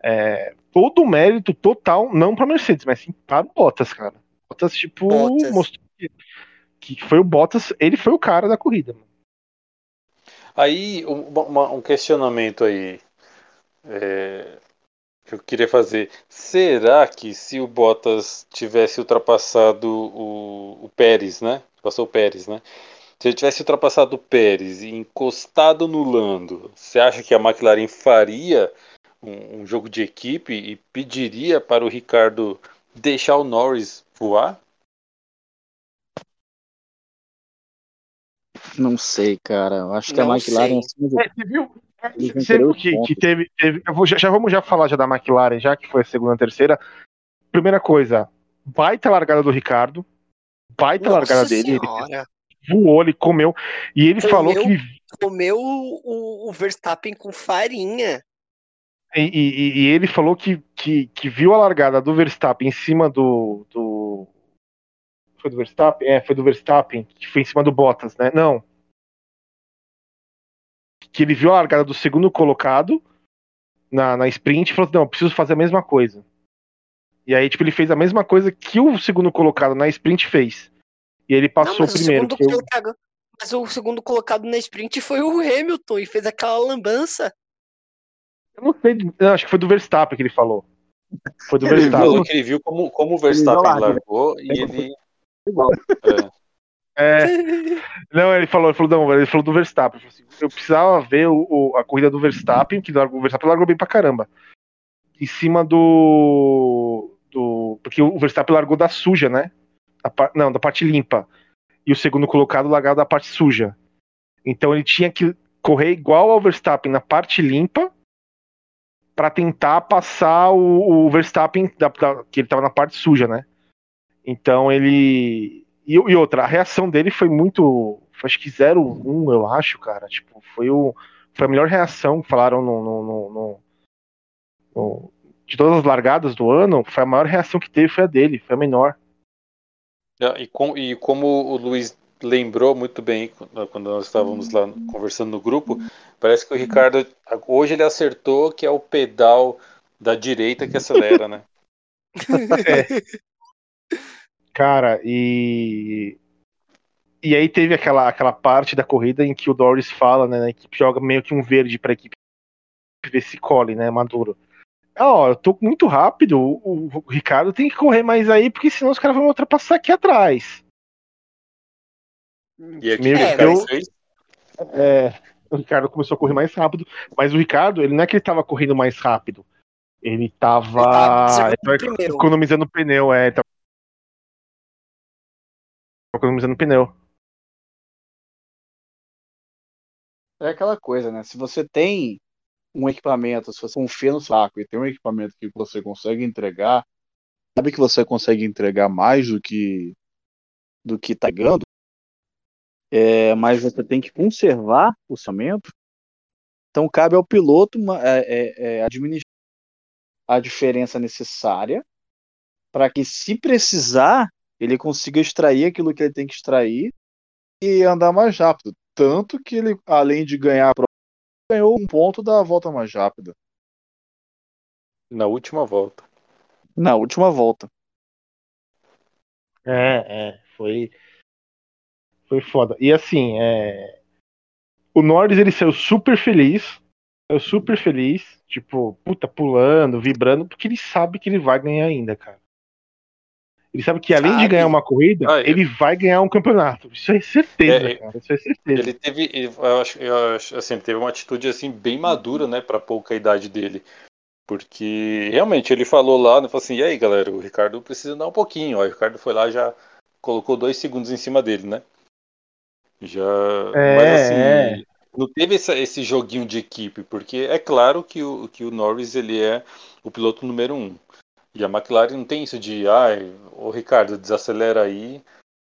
é, todo o mérito total, não pra Mercedes, mas sim para o Bottas, cara. Bottas, tipo, Bottas. mostrou que, que foi o Bottas, ele foi o cara da corrida. mano. Aí, um, um questionamento aí é, que eu queria fazer. Será que se o Bottas tivesse ultrapassado o, o Pérez, né? Passou o Pérez, né? Se ele tivesse ultrapassado o Pérez e encostado no Lando, você acha que a McLaren faria um, um jogo de equipe e pediria para o Ricardo deixar o Norris voar? Não sei, cara. Eu acho que a Não McLaren sei. acima de É, você viu? Você que, teve. teve- eu vou, já, já vamos já falar já da McLaren, já que foi a segunda e terceira. Primeira coisa, baita largada do Ricardo. Baita largada Nossa dele. Voou, ele comeu. E ele Comeu. falou que Comeu o, o- Verstappen com farinha. E, e- e ele falou que, que, que viu a largada do Verstappen em cima do, do. Foi do Verstappen? É, foi do Verstappen, que foi em cima do Bottas, né? Não. Que ele viu a largada do segundo colocado na, na sprint e falou: não, eu preciso fazer a mesma coisa. E aí, tipo, ele fez a mesma coisa que o segundo colocado na sprint fez. E ele passou Não, mas o primeiro. eu- colocado, mas o segundo colocado na sprint foi o Hamilton e fez aquela lambança. Eu não sei, não, acho que foi do Verstappen que ele falou. Foi do Ele Ele Verstappen. falou que ele viu como, como o Verstappen larga, né? largou e ele. igual. É, não, ele falou, ele falou, não, ele falou do Verstappen. Ele falou assim, eu precisava ver o, o- a corrida do Verstappen, que largou- o Verstappen largou bem pra caramba. Em cima do. do porque o Verstappen largou da suja, né? Da par- não, da parte limpa. E o segundo colocado largou da parte suja. Então ele tinha que correr igual ao Verstappen na parte limpa para tentar passar o, o Verstappen da- da- que ele tava na parte suja, né? Então ele e, e outra, a reação dele foi muito, acho que 0-1, eu acho, cara. Tipo, foi o foi a melhor reação que falaram no- no- no- no- de todas as largadas do ano, foi a maior reação que teve foi a dele, foi a menor. É, E, com- e como o Luiz lembrou muito bem quando nós estávamos lá conversando no grupo, parece que o Ricardo hoje ele acertou que é o pedal da direita que acelera, né? Cara, e. E aí teve aquela, aquela parte da corrida em que o Doris fala, né? A equipe joga meio que um verde pra equipe ver se colhe, né? Maduro. Ah, ó, eu tô muito rápido, o, o Ricardo tem que correr mais aí, porque senão os caras vão me ultrapassar aqui atrás. E aqui Meu o Ricardo Deus. fez. É, o Ricardo começou a correr mais rápido, mas o Ricardo, ele não é que ele tava correndo mais rápido. Ele tava, Ele tava ele tava o pneu. economizando pneu, é. Tava economizando pneu. É aquela coisa, né? Se você tem um equipamento, se você confia no saco e tem um equipamento que você consegue entregar, sabe que você consegue entregar mais do que do que tá ganhando, é, mas você tem que conservar o orçamento. Então cabe ao piloto é, é, é, administrar a diferença necessária para que, se precisar, ele consiga extrair aquilo que ele tem que extrair e andar mais rápido. Tanto que ele, além de ganhar ganhou um ponto da volta mais rápida. Na última volta. Na última volta. É, é, foi. Foi foda. E assim, é. O Norris ele saiu super feliz. Saiu super feliz. Tipo, puta, pulando, vibrando, porque ele sabe que ele vai ganhar ainda, cara. Ele sabe que além de ganhar uma corrida, Ah, eu- ele vai ganhar um campeonato. Isso é certeza, É, é- cara. Isso é certeza. Ele teve, eu acho, eu acho, assim, teve uma atitude assim bem madura, né, para pouca idade dele. Porque realmente ele falou lá, né, falou assim: "E aí, galera, o Ricardo precisa dar um pouquinho". Ó, o Ricardo foi lá já colocou dois segundos em cima dele, né? Já. É, mas assim, é. não teve essa- esse joguinho de equipe, porque é claro que o, que o Norris ele é o piloto número um. E a McLaren não tem isso de, ai, ô Ricardo, desacelera aí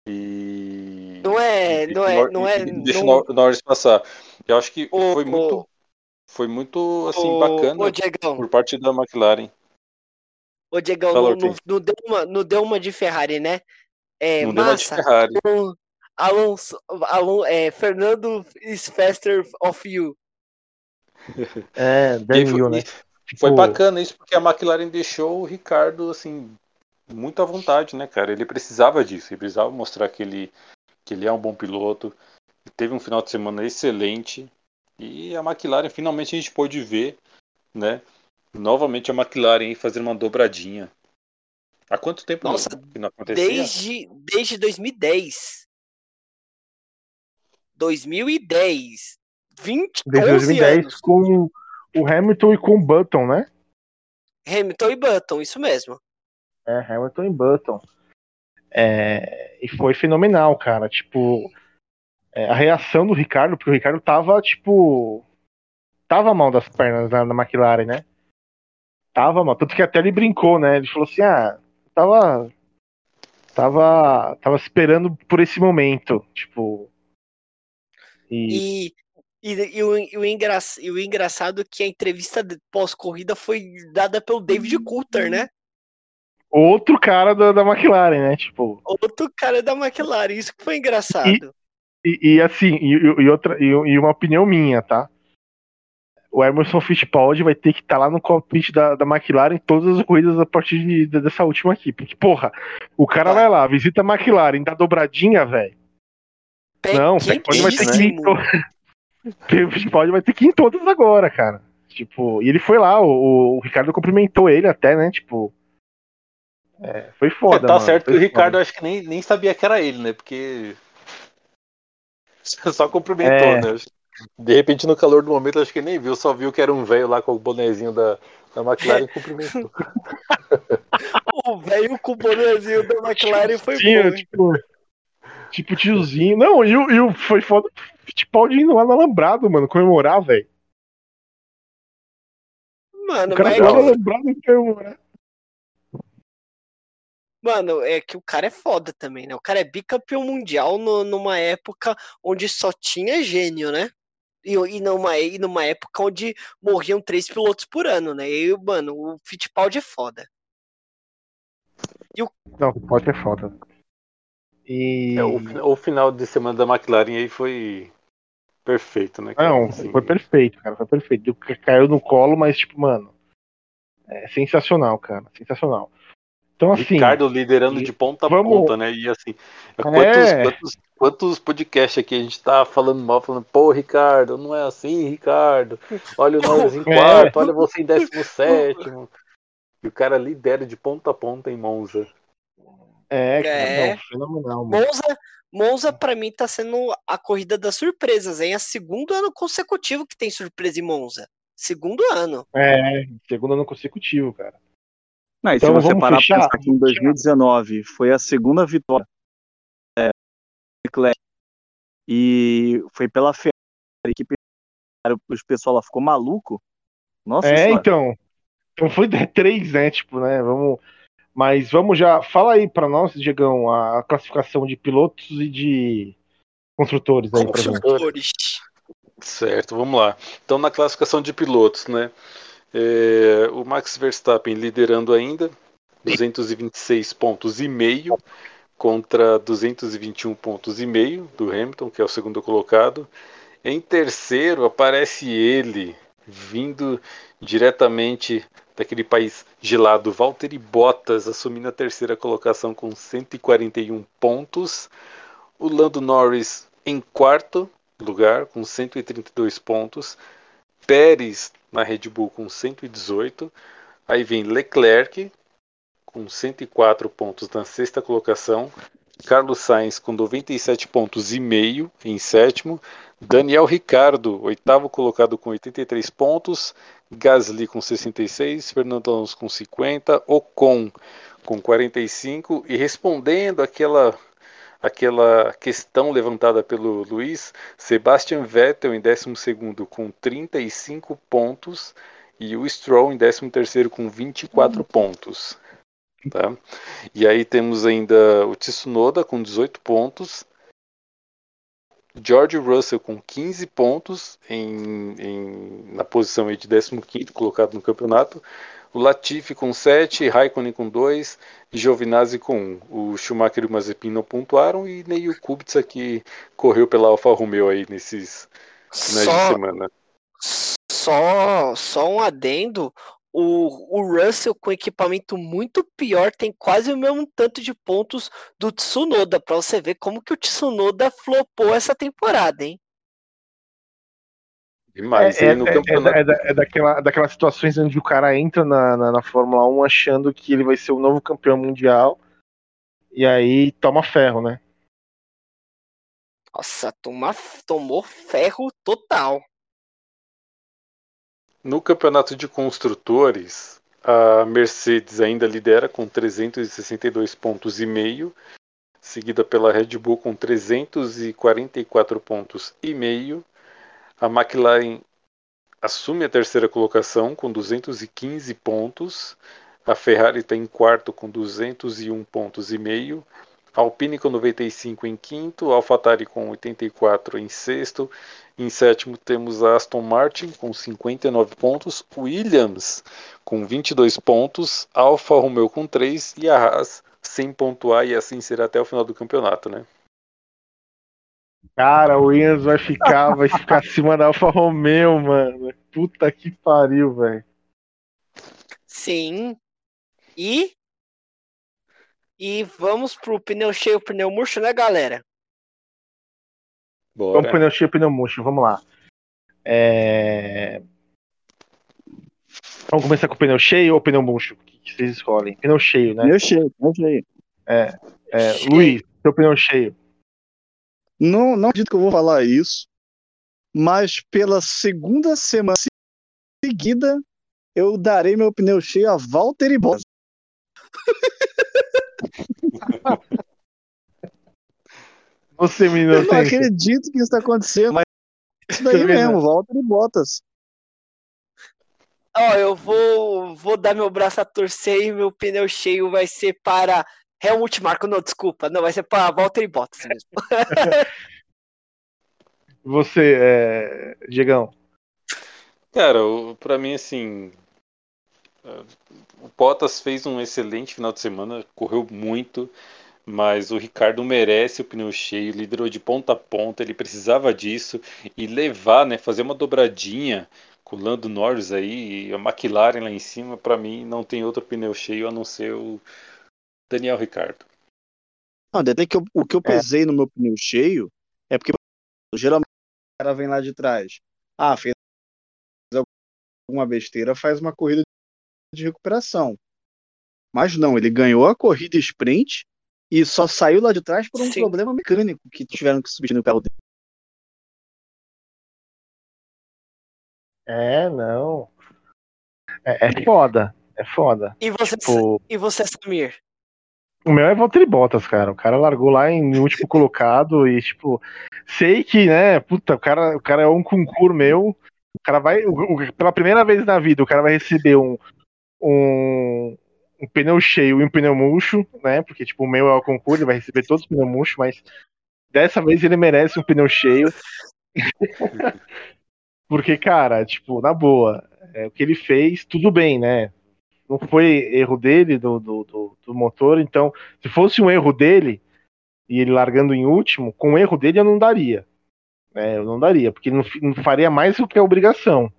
e. Não é, e não o é, não é. deixa não- o Norris passar. Eu acho que Ô, foi muito. Foi muito assim, ô, bacana Diegão, por parte da McLaren. ô, Diegão Fala, não, não, deu uma, não deu uma de Ferrari, né? É, não deu uma de massa, Ferrari. Alon- Alonso, Alon, é, Fernando is faster of you. É, Daniel, foi, né? Foi Tipo, bacana isso, porque a McLaren deixou o Ricardo, assim, muito à vontade, né, cara? Ele precisava disso, ele precisava mostrar que ele, que ele é um bom piloto. Teve um final de semana excelente. E a McLaren, finalmente a gente pôde ver, né? Novamente a McLaren fazendo uma dobradinha. Há quanto tempo Nossa, não, que não acontecia? Desde, desde 2010. 2010. 20, Desde 11 2010 anos. com o Hamilton e com o Button, né? Hamilton e Button, isso mesmo. É, Hamilton e Button. É, e foi fenomenal, cara. Tipo, é, a reação do Ricardo, porque o Ricardo tava, tipo. Tava mal das pernas na, na McLaren, né? Tava mal. Tanto que até ele brincou, né? Ele falou assim: ah, tava. Tava. Tava esperando por esse momento. Tipo. E. E, e, e o, e, o engra, e o engraçado é que a entrevista de- pós-corrida foi dada pelo David Coulter, né? Outro cara da, da McLaren, né? Tipo. Outro cara da McLaren. Isso que foi engraçado. E, e assim, e, outra, e, e uma opinião minha, tá? O Emerson Fittipaldi vai ter que estar lá no cockpit da, da McLaren em todas as corridas a partir de- de- dessa última aqui. Porque, porra, o cara Vai. vai lá, visita a McLaren, dá dobradinha, velho. Não, o Fittipaldi vai ter que o Fittipaldi vai ter que ir em todas agora, cara. Tipo, e ele foi lá, o, o Ricardo cumprimentou ele até, né? Tipo. é, foi foda. tá mano, certo que o Ricardo foda. acho que nem, nem sabia que era ele, né? Porque. Só cumprimentou, É. né? De repente, no calor do momento, acho que nem viu, só viu que era um velho lá com o bonezinho da, da McLaren e cumprimentou. O velho com o bonezinho da McLaren foi bom. tipo, tipo tiozinho. Não, e o, e o foi foda Fittipaldi indo lá no Alambrado, mano, comemorar, velho. Mano, O cara mas foi é lá no que, Alambrado e comemorar. mano, é que o cara é foda também, né? O cara é bicampeão mundial no- numa época onde só tinha gênio, né? E, e, numa, e numa época onde morriam três pilotos por ano, né? E, mano, o Fittipaldi é foda. Não, pode ser foda. E. É, o, o final de semana da McLaren aí foi perfeito, né? cara? Não, Assim, foi perfeito, cara. Foi perfeito. Ca- Caiu no colo, mas, tipo, mano. É sensacional, cara. Sensacional. Então, assim. Ricardo liderando e de ponta a vamos- ponta, né? E assim, quantos, É. quantos, quantos podcasts aqui a gente tá falando mal, falando, pô, Ricardo, não é assim, Ricardo. Olha o Norris em É. quarto, olha você em décimo sétimo. E o cara lidera de ponta a ponta em Monza. É, cara. É. Não, fenomenal, mano. Monza, Monza para mim tá sendo a corrida das surpresas, hein? É o segundo ano consecutivo que tem surpresa em Monza. Segundo ano. É, segundo ano consecutivo, cara. Não, e Então, se você parar fechar? pra pensar que em 2019 foi a segunda vitória é, Leclerc e foi pela Ferrari que o pessoal lá ficou maluco. Nossa É, senhora. então. Então foi três, né? Tipo, né? Vamos. Mas vamos já. Fala aí pra nós, Diegão, a classificação de pilotos e de construtores aí. Construtores. Certo, vamos lá. Então, na classificação de pilotos, né? é, o Max Verstappen liderando ainda, 226 pontos e meio contra 221 pontos e meio do Hamilton, que é o segundo colocado. Em terceiro aparece ele, vindo diretamente daquele país gelado, Valtteri Bottas, assumindo a terceira colocação com 141 pontos. O Lando Norris em quarto lugar, com 132 pontos. Pérez na Red Bull com 118. Aí vem Leclerc com 104 pontos na sexta colocação. Carlos Sainz com 97 pontos e meio em sétimo. Daniel Ricardo, oitavo colocado com 83 pontos. Gasly com 66, Fernando Alonso com 50, Ocon com 45 e respondendo aquela aquela questão levantada pelo Luiz, Sebastian Vettel em 12 com 35 pontos e o Stroll em 13 com 24 uhum. pontos. Tá? E aí temos ainda o Tsunoda com 18 pontos, George Russell com 15 pontos em, em, na posição de 15 colocado no campeonato, o Latifi com 7, Raikkonen com 2 e Giovinazzi com 1. O Schumacher e o Mazepin não pontuaram e nem o Kubica que correu pela Alfa Romeo aí nesses finais só, de semana. Só, só um adendo, o, o Russell com equipamento muito pior tem quase o mesmo tanto de pontos do Tsunoda, para você ver como que o Tsunoda flopou essa temporada, hein? Demais, é, é, no é, campeonato... é, é, é, daquela, daquelas situações onde o cara entra na, na, na, Fórmula 1 achando que ele vai ser o novo campeão mundial e aí toma ferro, né? Nossa, toma, tomou ferro total. No campeonato de construtores, a Mercedes ainda lidera com 362 pontos e meio, seguida pela Red Bull com 344 pontos e meio a McLaren assume a terceira colocação com 215 pontos. A Ferrari está em quarto com 201 pontos e meio. Alpine com 95 em quinto, AlphaTauri com 84 em sexto. Em sétimo temos a Aston Martin com 59 pontos, Williams com 22 pontos, Alfa Romeo com 3 e a Haas sem pontuar e assim será até o final do campeonato, né? Cara, o Williams vai ficar, vai ficar acima da Alfa Romeo, mano. Puta que pariu, velho. Sim. E e vamos pro pneu cheio, pneu murcho, né, galera? Bora. Vamos pneu cheio, pneu murcho, vamos lá. É... Vamos começar com o pneu cheio ou pneu murcho? O que vocês escolhem? Pneu cheio, né? Pneu cheio, pneu cheio. É, é, Luiz, seu pneu cheio. Não, não acredito que eu vou falar isso, mas pela segunda semana seguida eu darei meu pneu cheio a Valtteri Bottas. Você, menino, eu não acredito que isso está acontecendo, mas isso daí mesmo, Valtteri Bottas. Ó, oh, eu vou, vou dar meu braço a torcer e meu pneu cheio vai ser para Helmut Marko, não, desculpa. Não, vai ser para Walter Bottas mesmo. Você, é... Diegão. Cara, para mim, assim. O Bottas fez um excelente final de semana, correu muito, mas o Ricardo merece o pneu cheio, liderou de ponta a ponta, ele precisava disso e levar, né, fazer uma dobradinha com o Lando Norris aí e a McLaren lá em cima, para mim não tem outro pneu cheio a não ser o, Daniel Ricardo. Não, até que eu, o que eu é. pesei é. no meu pneu cheio é porque geralmente o cara vem lá de trás. Ah, fez alguma besteira, faz uma corrida de recuperação. Mas não, ele ganhou a corrida sprint e só saiu lá de trás por um Sim. problema mecânico que tiveram que substituir no carro dele. É, não. É, é foda. É foda. E você, tipo... e você Samir? O meu é Valtteri Bottas, cara. O cara largou lá em último colocado e, tipo, sei que, né, puta, o cara, o cara é um concurso meu. O cara vai, o, o, pela primeira vez na vida, o cara vai receber um, um, um, pneu cheio e um pneu murcho, né? Porque, tipo, o meu é o concurso, ele vai receber todos os pneus murchos, mas dessa vez ele merece um pneu cheio. Porque, cara, tipo, na boa, é, o que ele fez, tudo bem, né? não foi erro dele, do, do, do, do, motor. Então, se fosse um erro dele, e ele largando em último, com o erro dele eu não daria. É, eu não daria, porque não, não faria mais do que a obrigação.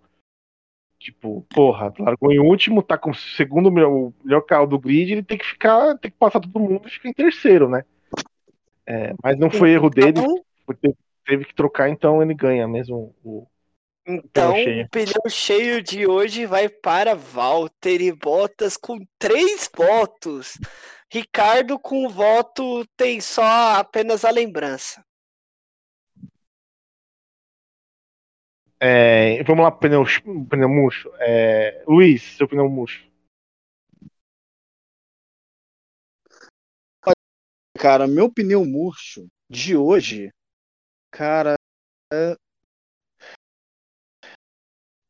Tipo, porra, largou em último, tá com o segundo melhor, melhor carro do grid, ele tem que ficar, tem que passar todo mundo e ficar em terceiro, né? É, mas não foi erro dele, teve que trocar, então ele ganha mesmo o, então, o pneu cheio de hoje vai para Valtteri Bottas com três votos. Ricardo com voto tem só apenas a lembrança. É, vamos lá, pneu, pneu murcho. É, Luiz, seu pneu murcho. cara, meu pneu murcho de hoje, cara, é...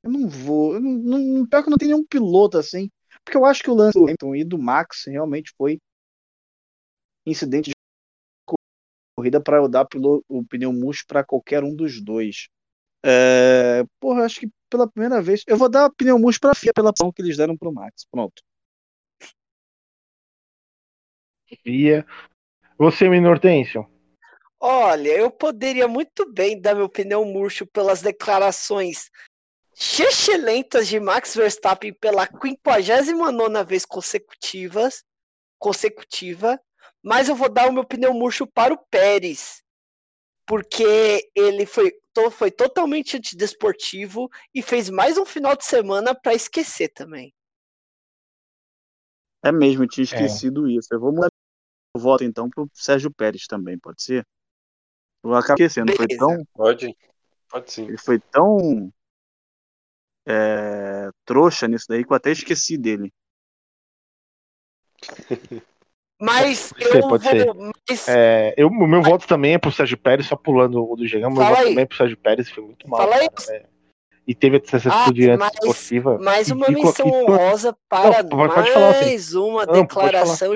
eu não vou, eu não, não, pior que não tem nenhum piloto assim, porque eu acho que o lance do Hamilton e do Max realmente foi incidente de corrida para eu dar o pneu murcho para qualquer um dos dois. É, porra, acho que pela primeira vez. Eu vou dar pneu murcho pra FIA pela opção que eles deram pro Max. Pronto. FIA. Você, Minortêncio? Olha, eu poderia muito bem dar meu pneu murcho pelas declarações excelentes de Max Verstappen pela 59 vez consecutivas, consecutiva, mas eu vou dar o meu pneu murcho para o Pérez, porque ele foi, foi totalmente antidesportivo e fez mais um final de semana para esquecer também. É mesmo, eu tinha é. esquecido é. isso. Eu vou mudar o voto então pro Sérgio Pérez também, pode ser? Eu acabei esquecendo, foi tão. Pode, pode sim. Ele foi tão é, trouxa nisso daí que eu até esqueci dele. Mas pode eu ser, pode vou. Mas... É, eu, o meu voto também é pro Sérgio Pérez, só pulando o do Gegão. Meu voto também é pro Sérgio Pérez, foi muito mal. Fala aí. É, e teve essa atitude ah. Mais uma menção honrosa para Não, mais assim. uma Não, declaração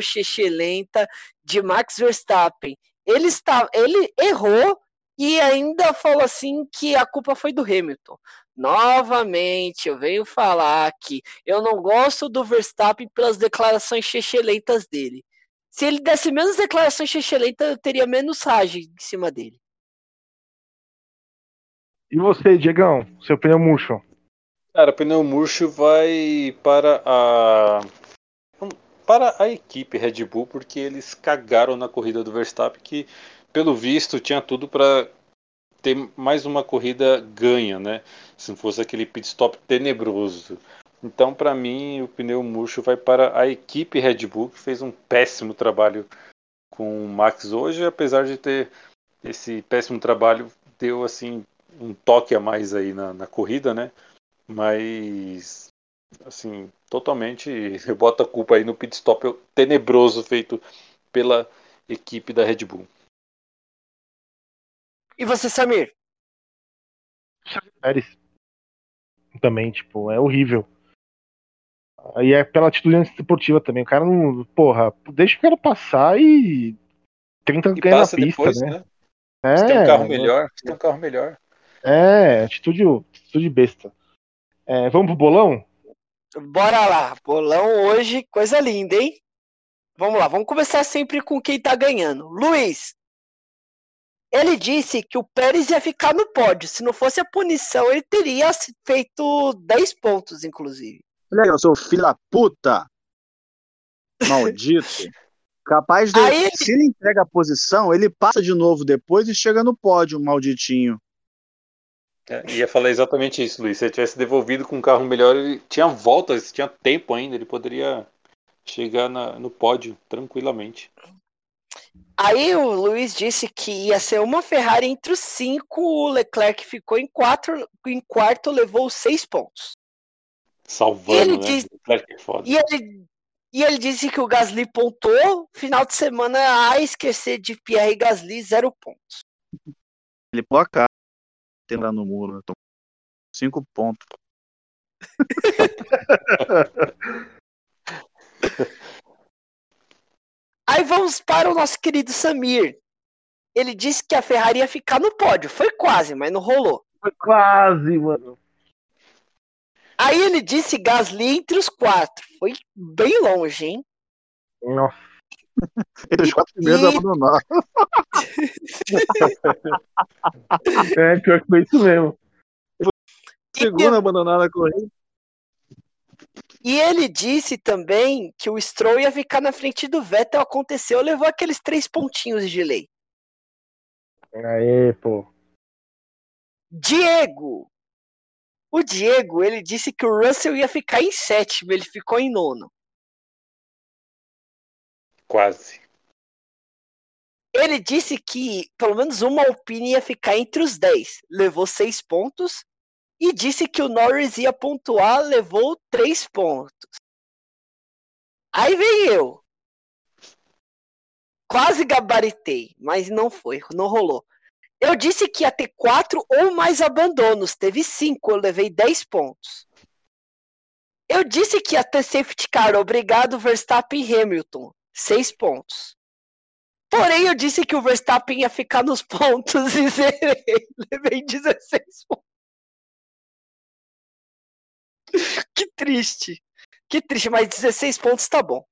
lenta de Max Verstappen. Ele, está, ele errou e ainda falou assim que a culpa foi do Hamilton. Novamente, eu venho falar que eu não gosto do Verstappen pelas declarações chechelentas dele. Se ele desse menos declarações xixelenta, eu teria menos rage em cima dele. E você, Diegão? Seu pneu murcho? Cara, o pneu murcho vai para a para a equipe Red Bull porque eles cagaram na corrida do Verstappen que pelo visto tinha tudo para ter mais uma corrida ganha, né? Se não fosse aquele pit stop tenebroso. Então, para mim, o pneu murcho vai para a equipe Red Bull, que fez um péssimo trabalho com o Max hoje, apesar de ter esse péssimo trabalho, deu assim um toque a mais aí na, na corrida, né? Mas, assim, totalmente eu boto a culpa aí no pit stop tenebroso feito pela equipe da Red Bull. E você, Samir? Pérez. Também, tipo, é horrível. E é pela atitude antiesportiva também. O cara não. Porra, deixa o cara passar e. Tenta ganhar na pista, depois, né? né? É, você tem um carro melhor, você tem um carro melhor. É, atitude, atitude besta. É, vamos pro bolão? Bora lá. Bolão hoje, coisa linda, hein? Vamos lá, vamos começar sempre com quem tá ganhando. Luiz. Ele disse que o Pérez ia ficar no pódio. Se não fosse a punição, ele teria feito 10 pontos, inclusive. Olha, eu sou filho da puta. Maldito. Capaz de. Aí... Se ele entrega a posição, ele passa de novo depois e chega no pódio, malditinho. É, ia falar exatamente isso, Luiz. Se ele tivesse devolvido com um carro melhor, ele tinha voltas, tinha tempo ainda, ele poderia chegar na, no pódio tranquilamente. Aí o Luiz disse que ia ser uma Ferrari entre os cinco, o Leclerc ficou em, quatro, em quarto, levou seis pontos. Salvando, né? Diz... E, ele... e ele disse que o Gasly pontou, final de semana, a esquecer de Pierre Gasly, zero pontos. Ele pôs a cara tem lá no muro, né? cinco pontos. Aí vamos para o nosso querido Samir. Ele disse que a Ferrari ia ficar no pódio. Foi quase, mas não rolou. Foi quase, mano. Aí ele disse Gasly entre os quatro. Foi bem longe, hein? Nossa. Entre os quatro primeiros e... abandonaram. é, pior que foi isso mesmo. Segundo abandonado a corrida. E ele disse também que o Stroll ia ficar na frente do Vettel. Aconteceu, levou aqueles três pontinhos de lei. Aê, pô. Diego, o Diego, ele disse que o Russell ia ficar em sétimo, ele ficou em nono. Quase. Ele disse que pelo menos uma Alpine ia ficar entre os 10, levou 6 pontos. E disse que o Norris ia pontuar, levou 3 pontos. Aí vem eu. quase gabaritei, mas não foi, não rolou. Eu disse que ia ter quatro ou mais abandonos, teve cinco, eu levei 10 pontos. Eu disse que ia ter safety car, obrigado Verstappen e Hamilton, 6 pontos. Porém, eu disse que o Verstappen ia ficar nos pontos e zerei, levei 16 pontos. Que triste. Que triste, mas 16 pontos tá bom.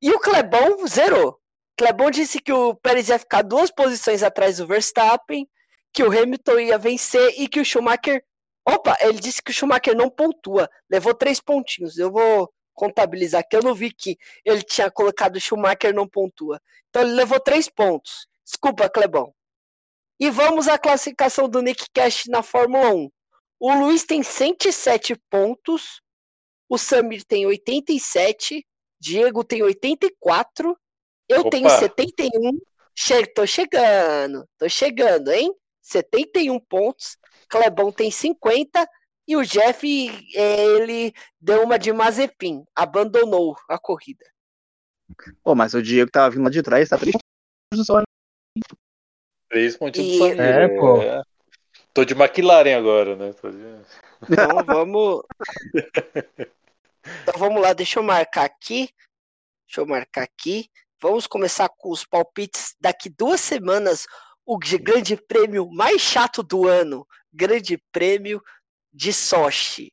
E o Clebão zerou. Clebão disse que o Pérez ia ficar duas posições atrás do Verstappen, que o Hamilton ia vencer e que o Schumacher. Opa, ele disse que o Schumacher não pontua, levou três pontinhos. Eu vou contabilizar aqui, eu não vi que ele tinha colocado o Schumacher não pontua. Então ele levou três pontos. Desculpa, Clebão. E vamos à classificação do Nick Cash na Fórmula 1. O Luiz tem 107 pontos, o Samir tem 87, Diego tem 84 eu Opa. tenho 71. Che tô chegando, tô chegando, hein? 71 pontos. Clebão tem 50. E o Jeff, é, ele deu uma de Mazepin. Abandonou a corrida. Pô, mas o Diego tava vindo lá de trás, tá triste. Só, hein? Três pontinhos E- do Samir. É, pô. Tô de McLaren agora, né? Tô de- Então vamos. Então vamos lá, deixa eu marcar aqui. Deixa eu marcar aqui. Vamos começar com os palpites daqui duas semanas. O grande prêmio mais chato do ano. Grande prêmio de Sochi.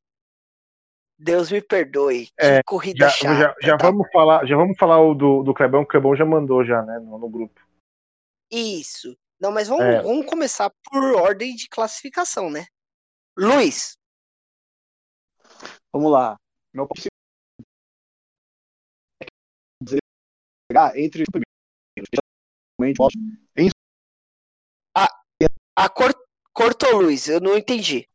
Deus me perdoe. Que É, corrida Já, chata. já, já tá? vamos falar, já vamos falar o do, do Clebão, o Clebão já mandou já, né, no, no grupo. Isso. Não, mas vamos, É. vamos começar por ordem de classificação, né? Luiz, Vamos lá. Meu palpite é entre os primeiros. Eu acho- a cor, cortou, Luiz. Eu não entendi.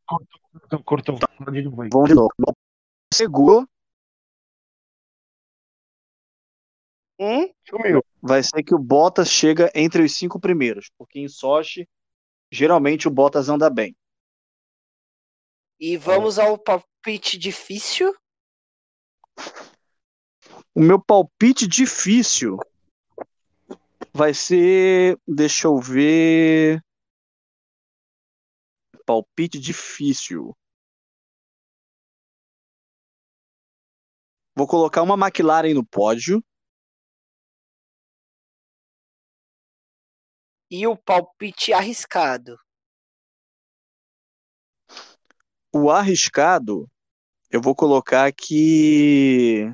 Cortou. Fala de novo aí. Vamos de novo. Seguro Hum? Sumiu. vai ser que o Bottas chega entre os cinco primeiros, porque em Sochi, geralmente o Bottas anda bem. E vamos ao palpite difícil. O meu palpite difícil vai ser. Deixa eu ver. Palpite difícil. Vou colocar uma McLaren no pódio. E o palpite arriscado. O arriscado, eu vou colocar aqui.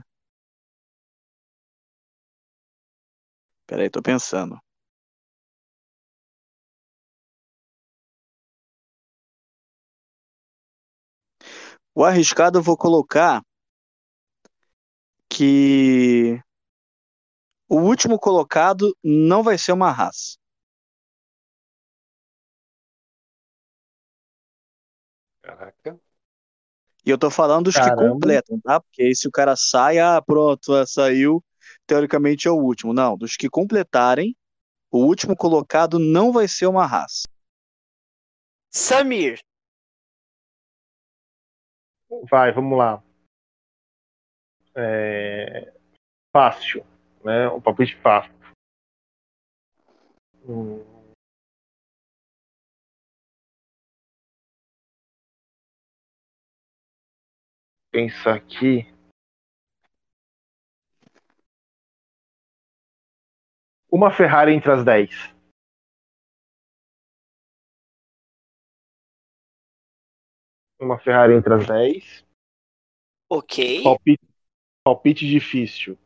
Peraí, tô pensando. O arriscado eu vou colocar que o último colocado não vai ser uma raça. Caraca. E eu tô falando dos que Caramba. completam, tá? Porque aí se o cara sai, ah, pronto, saiu, teoricamente é o último. Não, dos que completarem, o último colocado não vai ser uma raça. Samir, Vai, vamos lá. É, Fácil, né? Um palpite fácil. Hum. Pensar aqui. Uma Ferrari entre as 10. Uma Ferrari entre as 10. ok. Palpite, palpite difícil.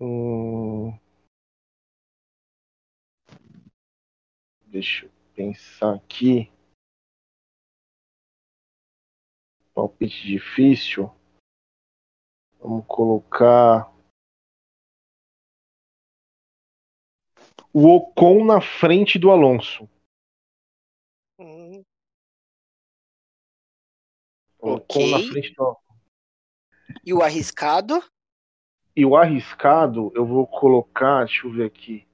Hum... Deixa eu pensar aqui. Palpite difícil. Vamos colocar. O Ocon na frente do Alonso. Hum, O Ok. Ocon na frente do Alonso. E o arriscado? E o arriscado, eu vou colocar. Deixa eu ver aqui.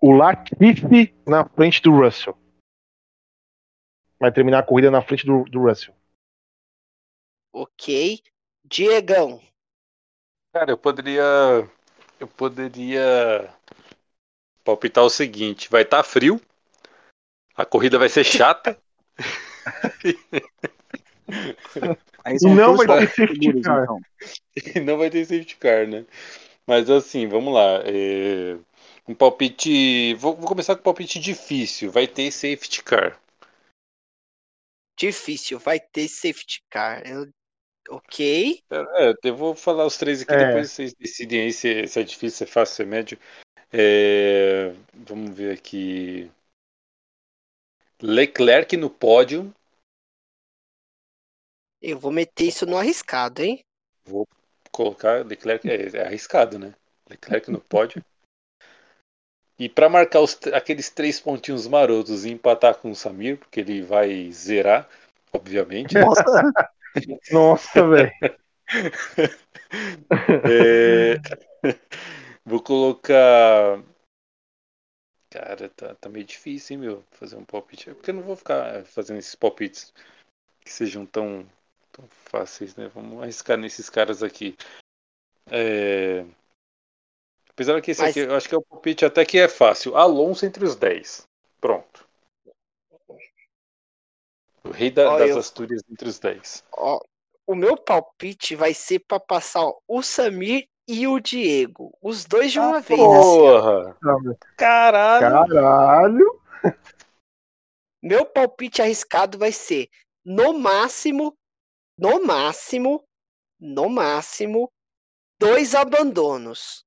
O Latifi na frente do Russell. Vai terminar a corrida na frente do, do Russell. Ok. Diegão. Cara, eu poderia. Eu poderia palpitar o seguinte: vai estar tá frio, a corrida vai ser chata. e não vai ter safety car. Então. E não vai ter safety car, né? Mas assim, vamos lá. É... Um palpite. Vou, vou começar com um palpite difícil. Vai ter safety car. Difícil, vai ter safety car. Eu... Ok. É, eu vou falar os três aqui, é. depois vocês decidem aí se, se, é difícil, se é fácil, se é médio. É... Vamos ver aqui. Leclerc no pódio. Eu vou meter isso no arriscado, hein? Vou colocar Leclerc, é, é arriscado, né? Leclerc no pódio. E para marcar os, aqueles três pontinhos marotos e empatar com o Samir, porque ele vai zerar, obviamente. Nossa, Nossa velho. é... Vou colocar. Cara, tá, tá meio difícil, hein, meu, fazer um palpite. É porque eu não vou ficar fazendo esses palpites que sejam tão, tão fáceis, né? Vamos arriscar nesses caras aqui. É... Apesar que esse Mas... aqui, eu acho que é o palpite até que é fácil. Alonso entre os 10. Pronto. O rei da, ó, das eu... Astúrias entre os 10. Ó, o meu palpite vai ser para passar o Samir e o Diego. Os dois de uma ah, vez. Porra! Assim, Caralho! Caralho! Meu palpite arriscado vai ser, no máximo, no máximo, no máximo, dois abandonos.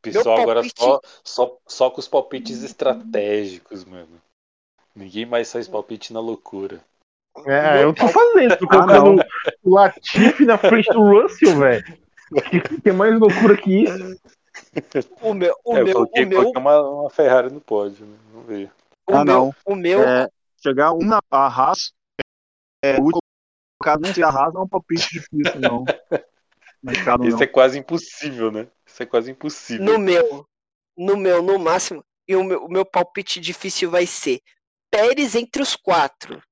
Pessoal, agora só, só, só com os palpites estratégicos, mano. Ninguém mais faz palpite na loucura. É, eu tô fazendo, tô colocando ah, o Latifi na frente do Russell, velho. Que é mais loucura que isso. O meu, o é, meu, o meu... Uma, uma Ferrari no pódio, né? Vamos ver. O ah, meu, não. O meu. É, chegar um na Haas, é, o colocado não a Haas não é um palpite difícil, não. Isso é quase impossível, né? Isso é quase impossível. No meu, no meu, no máximo, e o meu, o meu palpite difícil vai ser Pérez entre os quatro.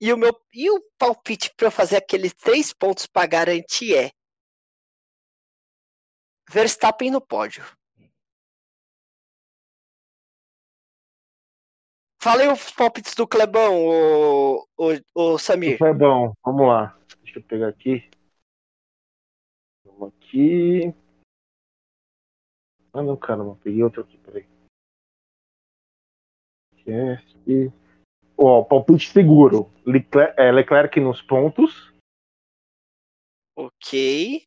E o meu e o palpite para fazer aqueles três pontos para garantir é Verstappen no pódio. Falei os palpites do Clebão, o, o, o Samir. Clebão, vamos lá. Deixa eu pegar aqui. Vamos aqui. Ah não, caramba, peguei outro aqui, peraí. Cast. Ó, palpite seguro. Leclerc, é, Leclerc nos pontos. Ok.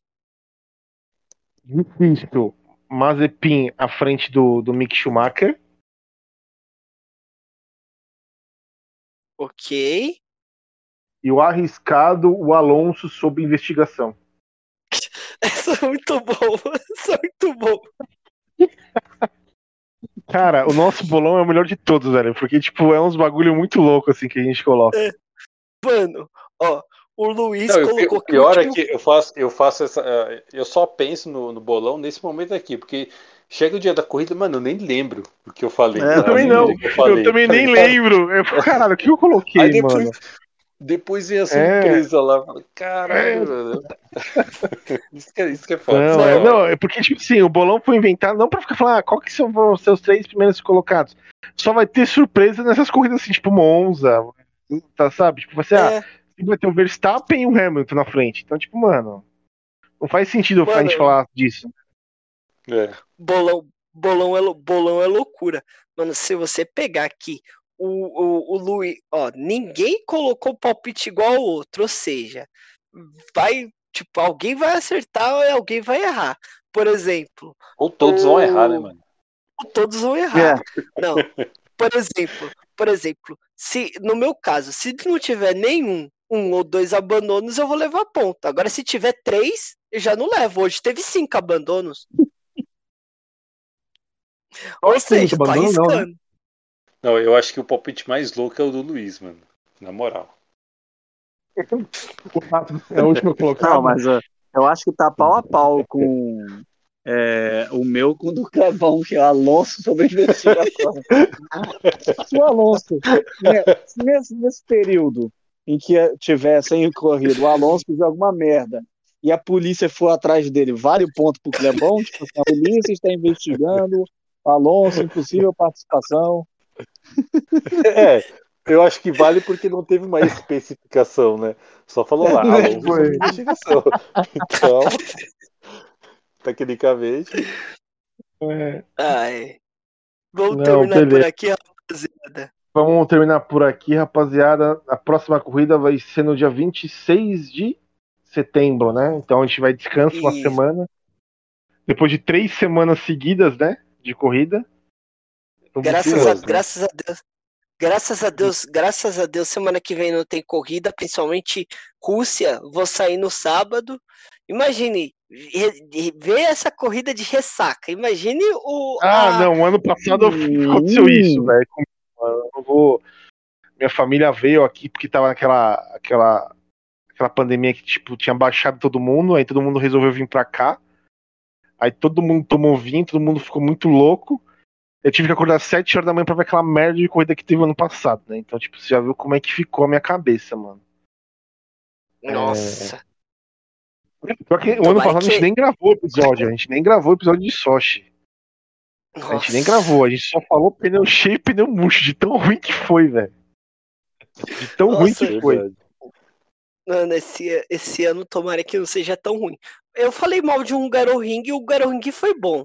Difícil. Mazepin à frente do, do Mick Schumacher. Ok. E o arriscado, o Alonso sob investigação. Essa é muito bom. Essa é muito bom. Cara, o nosso bolão é o melhor de todos, velho. Porque, tipo, é uns bagulho muito louco, assim, que a gente coloca. É. Mano, ó, o Luiz Não, colocou o pior é que eu faço, eu faço essa. Eh, eu só penso no, no, bolão nesse momento aqui, porque chega o dia da corrida, mano, eu nem lembro o que eu falei. É, eu também não. Eu, eu, também nem lembro. Eu, caralho, o que eu coloquei, Aí depois, mano? Depois vem a surpresa é. lá. Caralho, é. isso, que é, isso que é foda. Não, é, não, é porque, tipo assim, o bolão foi inventado não pra ficar falando, ah, qual que são os seus três primeiros colocados. Só vai ter surpresa nessas corridas assim, tipo Monza, tá, sabe? Tipo, você, ah, é. ah, vai ter o Verstappen e o Hamilton na frente. Então, tipo, mano, não faz sentido mano, a gente falar disso. É. Bolão, bolão, é, bolão é loucura. Mano, se você pegar aqui o, o, o Luiz, ó, ninguém colocou palpite igual ao outro, ou seja, vai, tipo, alguém vai acertar ou alguém vai errar. Por exemplo. Ou todos o... vão errar, né, mano? Ou todos vão errar. É. Não. Por exemplo, por exemplo, se no meu caso, se não tiver nenhum, um ou dois abandonos, eu vou levar ponto. Agora, se tiver três, eu já não levo. Hoje teve cinco abandonos. Ou seja, tá. Não, né? Não, eu acho que o palpite mais louco é o do Luiz, mano. Na moral. é o último colocado. Não, mas eu acho que tá pau a pau com, É, o meu com o do Clebão, que é o Alonso sobre a investigação. Se o Alonso, né, nesse, nesse período em que tivessem corrido, o Alonso fizer alguma merda e a polícia for atrás dele, vale o ponto pro Clebão? Tipo, a polícia está investigando, Alonso, impossível participação. É, eu acho que vale porque não teve uma especificação, né? Só falou lá, Alonso sobre investigação. Então, tecnicamente. É, Ai. Vamos Não, terminar por beleza. aqui, rapaziada. Vamos terminar por aqui, rapaziada. A próxima corrida vai ser no dia 26 de setembro, né? Então a gente vai descansar uma semana. Depois de três semanas seguidas, né? De corrida. Graças a, graças a Deus. Graças a Deus, graças a Deus, semana que vem não tem corrida, principalmente Rússia. Vou sair no sábado. Imagine ver essa corrida de ressaca. Imagine o. Ah, a- não, ano passado aconteceu Hum. isso, velho. Eu vou. Minha família veio aqui porque tava naquela aquela, aquela pandemia que tipo tinha baixado todo mundo, aí todo mundo resolveu vir pra cá. Aí todo mundo tomou vinho, todo mundo ficou muito louco. Eu tive que acordar às 7 horas da manhã pra ver aquela merda de corrida que teve ano passado, né? Então, tipo, você já viu como é que ficou a minha cabeça, mano. Nossa. Pior que o ano Tomara passado a gente que- nem gravou o episódio, a gente nem gravou o episódio de Sochi. A gente nem nossa. gravou, a gente só falou pneu cheio e pneu murcho, de tão ruim que foi, velho. De tão ruim Nossa. que foi. Mano, esse, esse ano tomara que não seja tão ruim. Eu falei mal de um Ring e o Ring foi bom.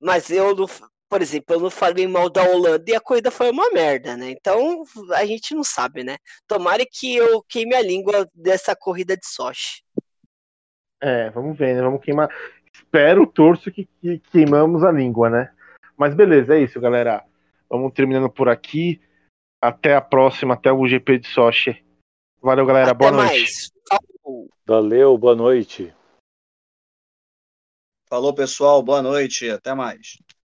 Mas eu não, por exemplo, eu não falei mal da Holanda e a corrida foi uma merda, né? Então a gente não sabe, né? Tomara que eu queime a língua dessa corrida de Sochi. É, vamos ver, né? Vamos queimar. Espero, torço que, que queimamos a língua, né? Mas beleza, é isso, galera. Vamos terminando por aqui. Até a próxima, até o GP de Sochi. Valeu, galera. Até Boa noite. mais. Falou. Valeu, boa noite. Falou, pessoal. Boa noite. Até mais.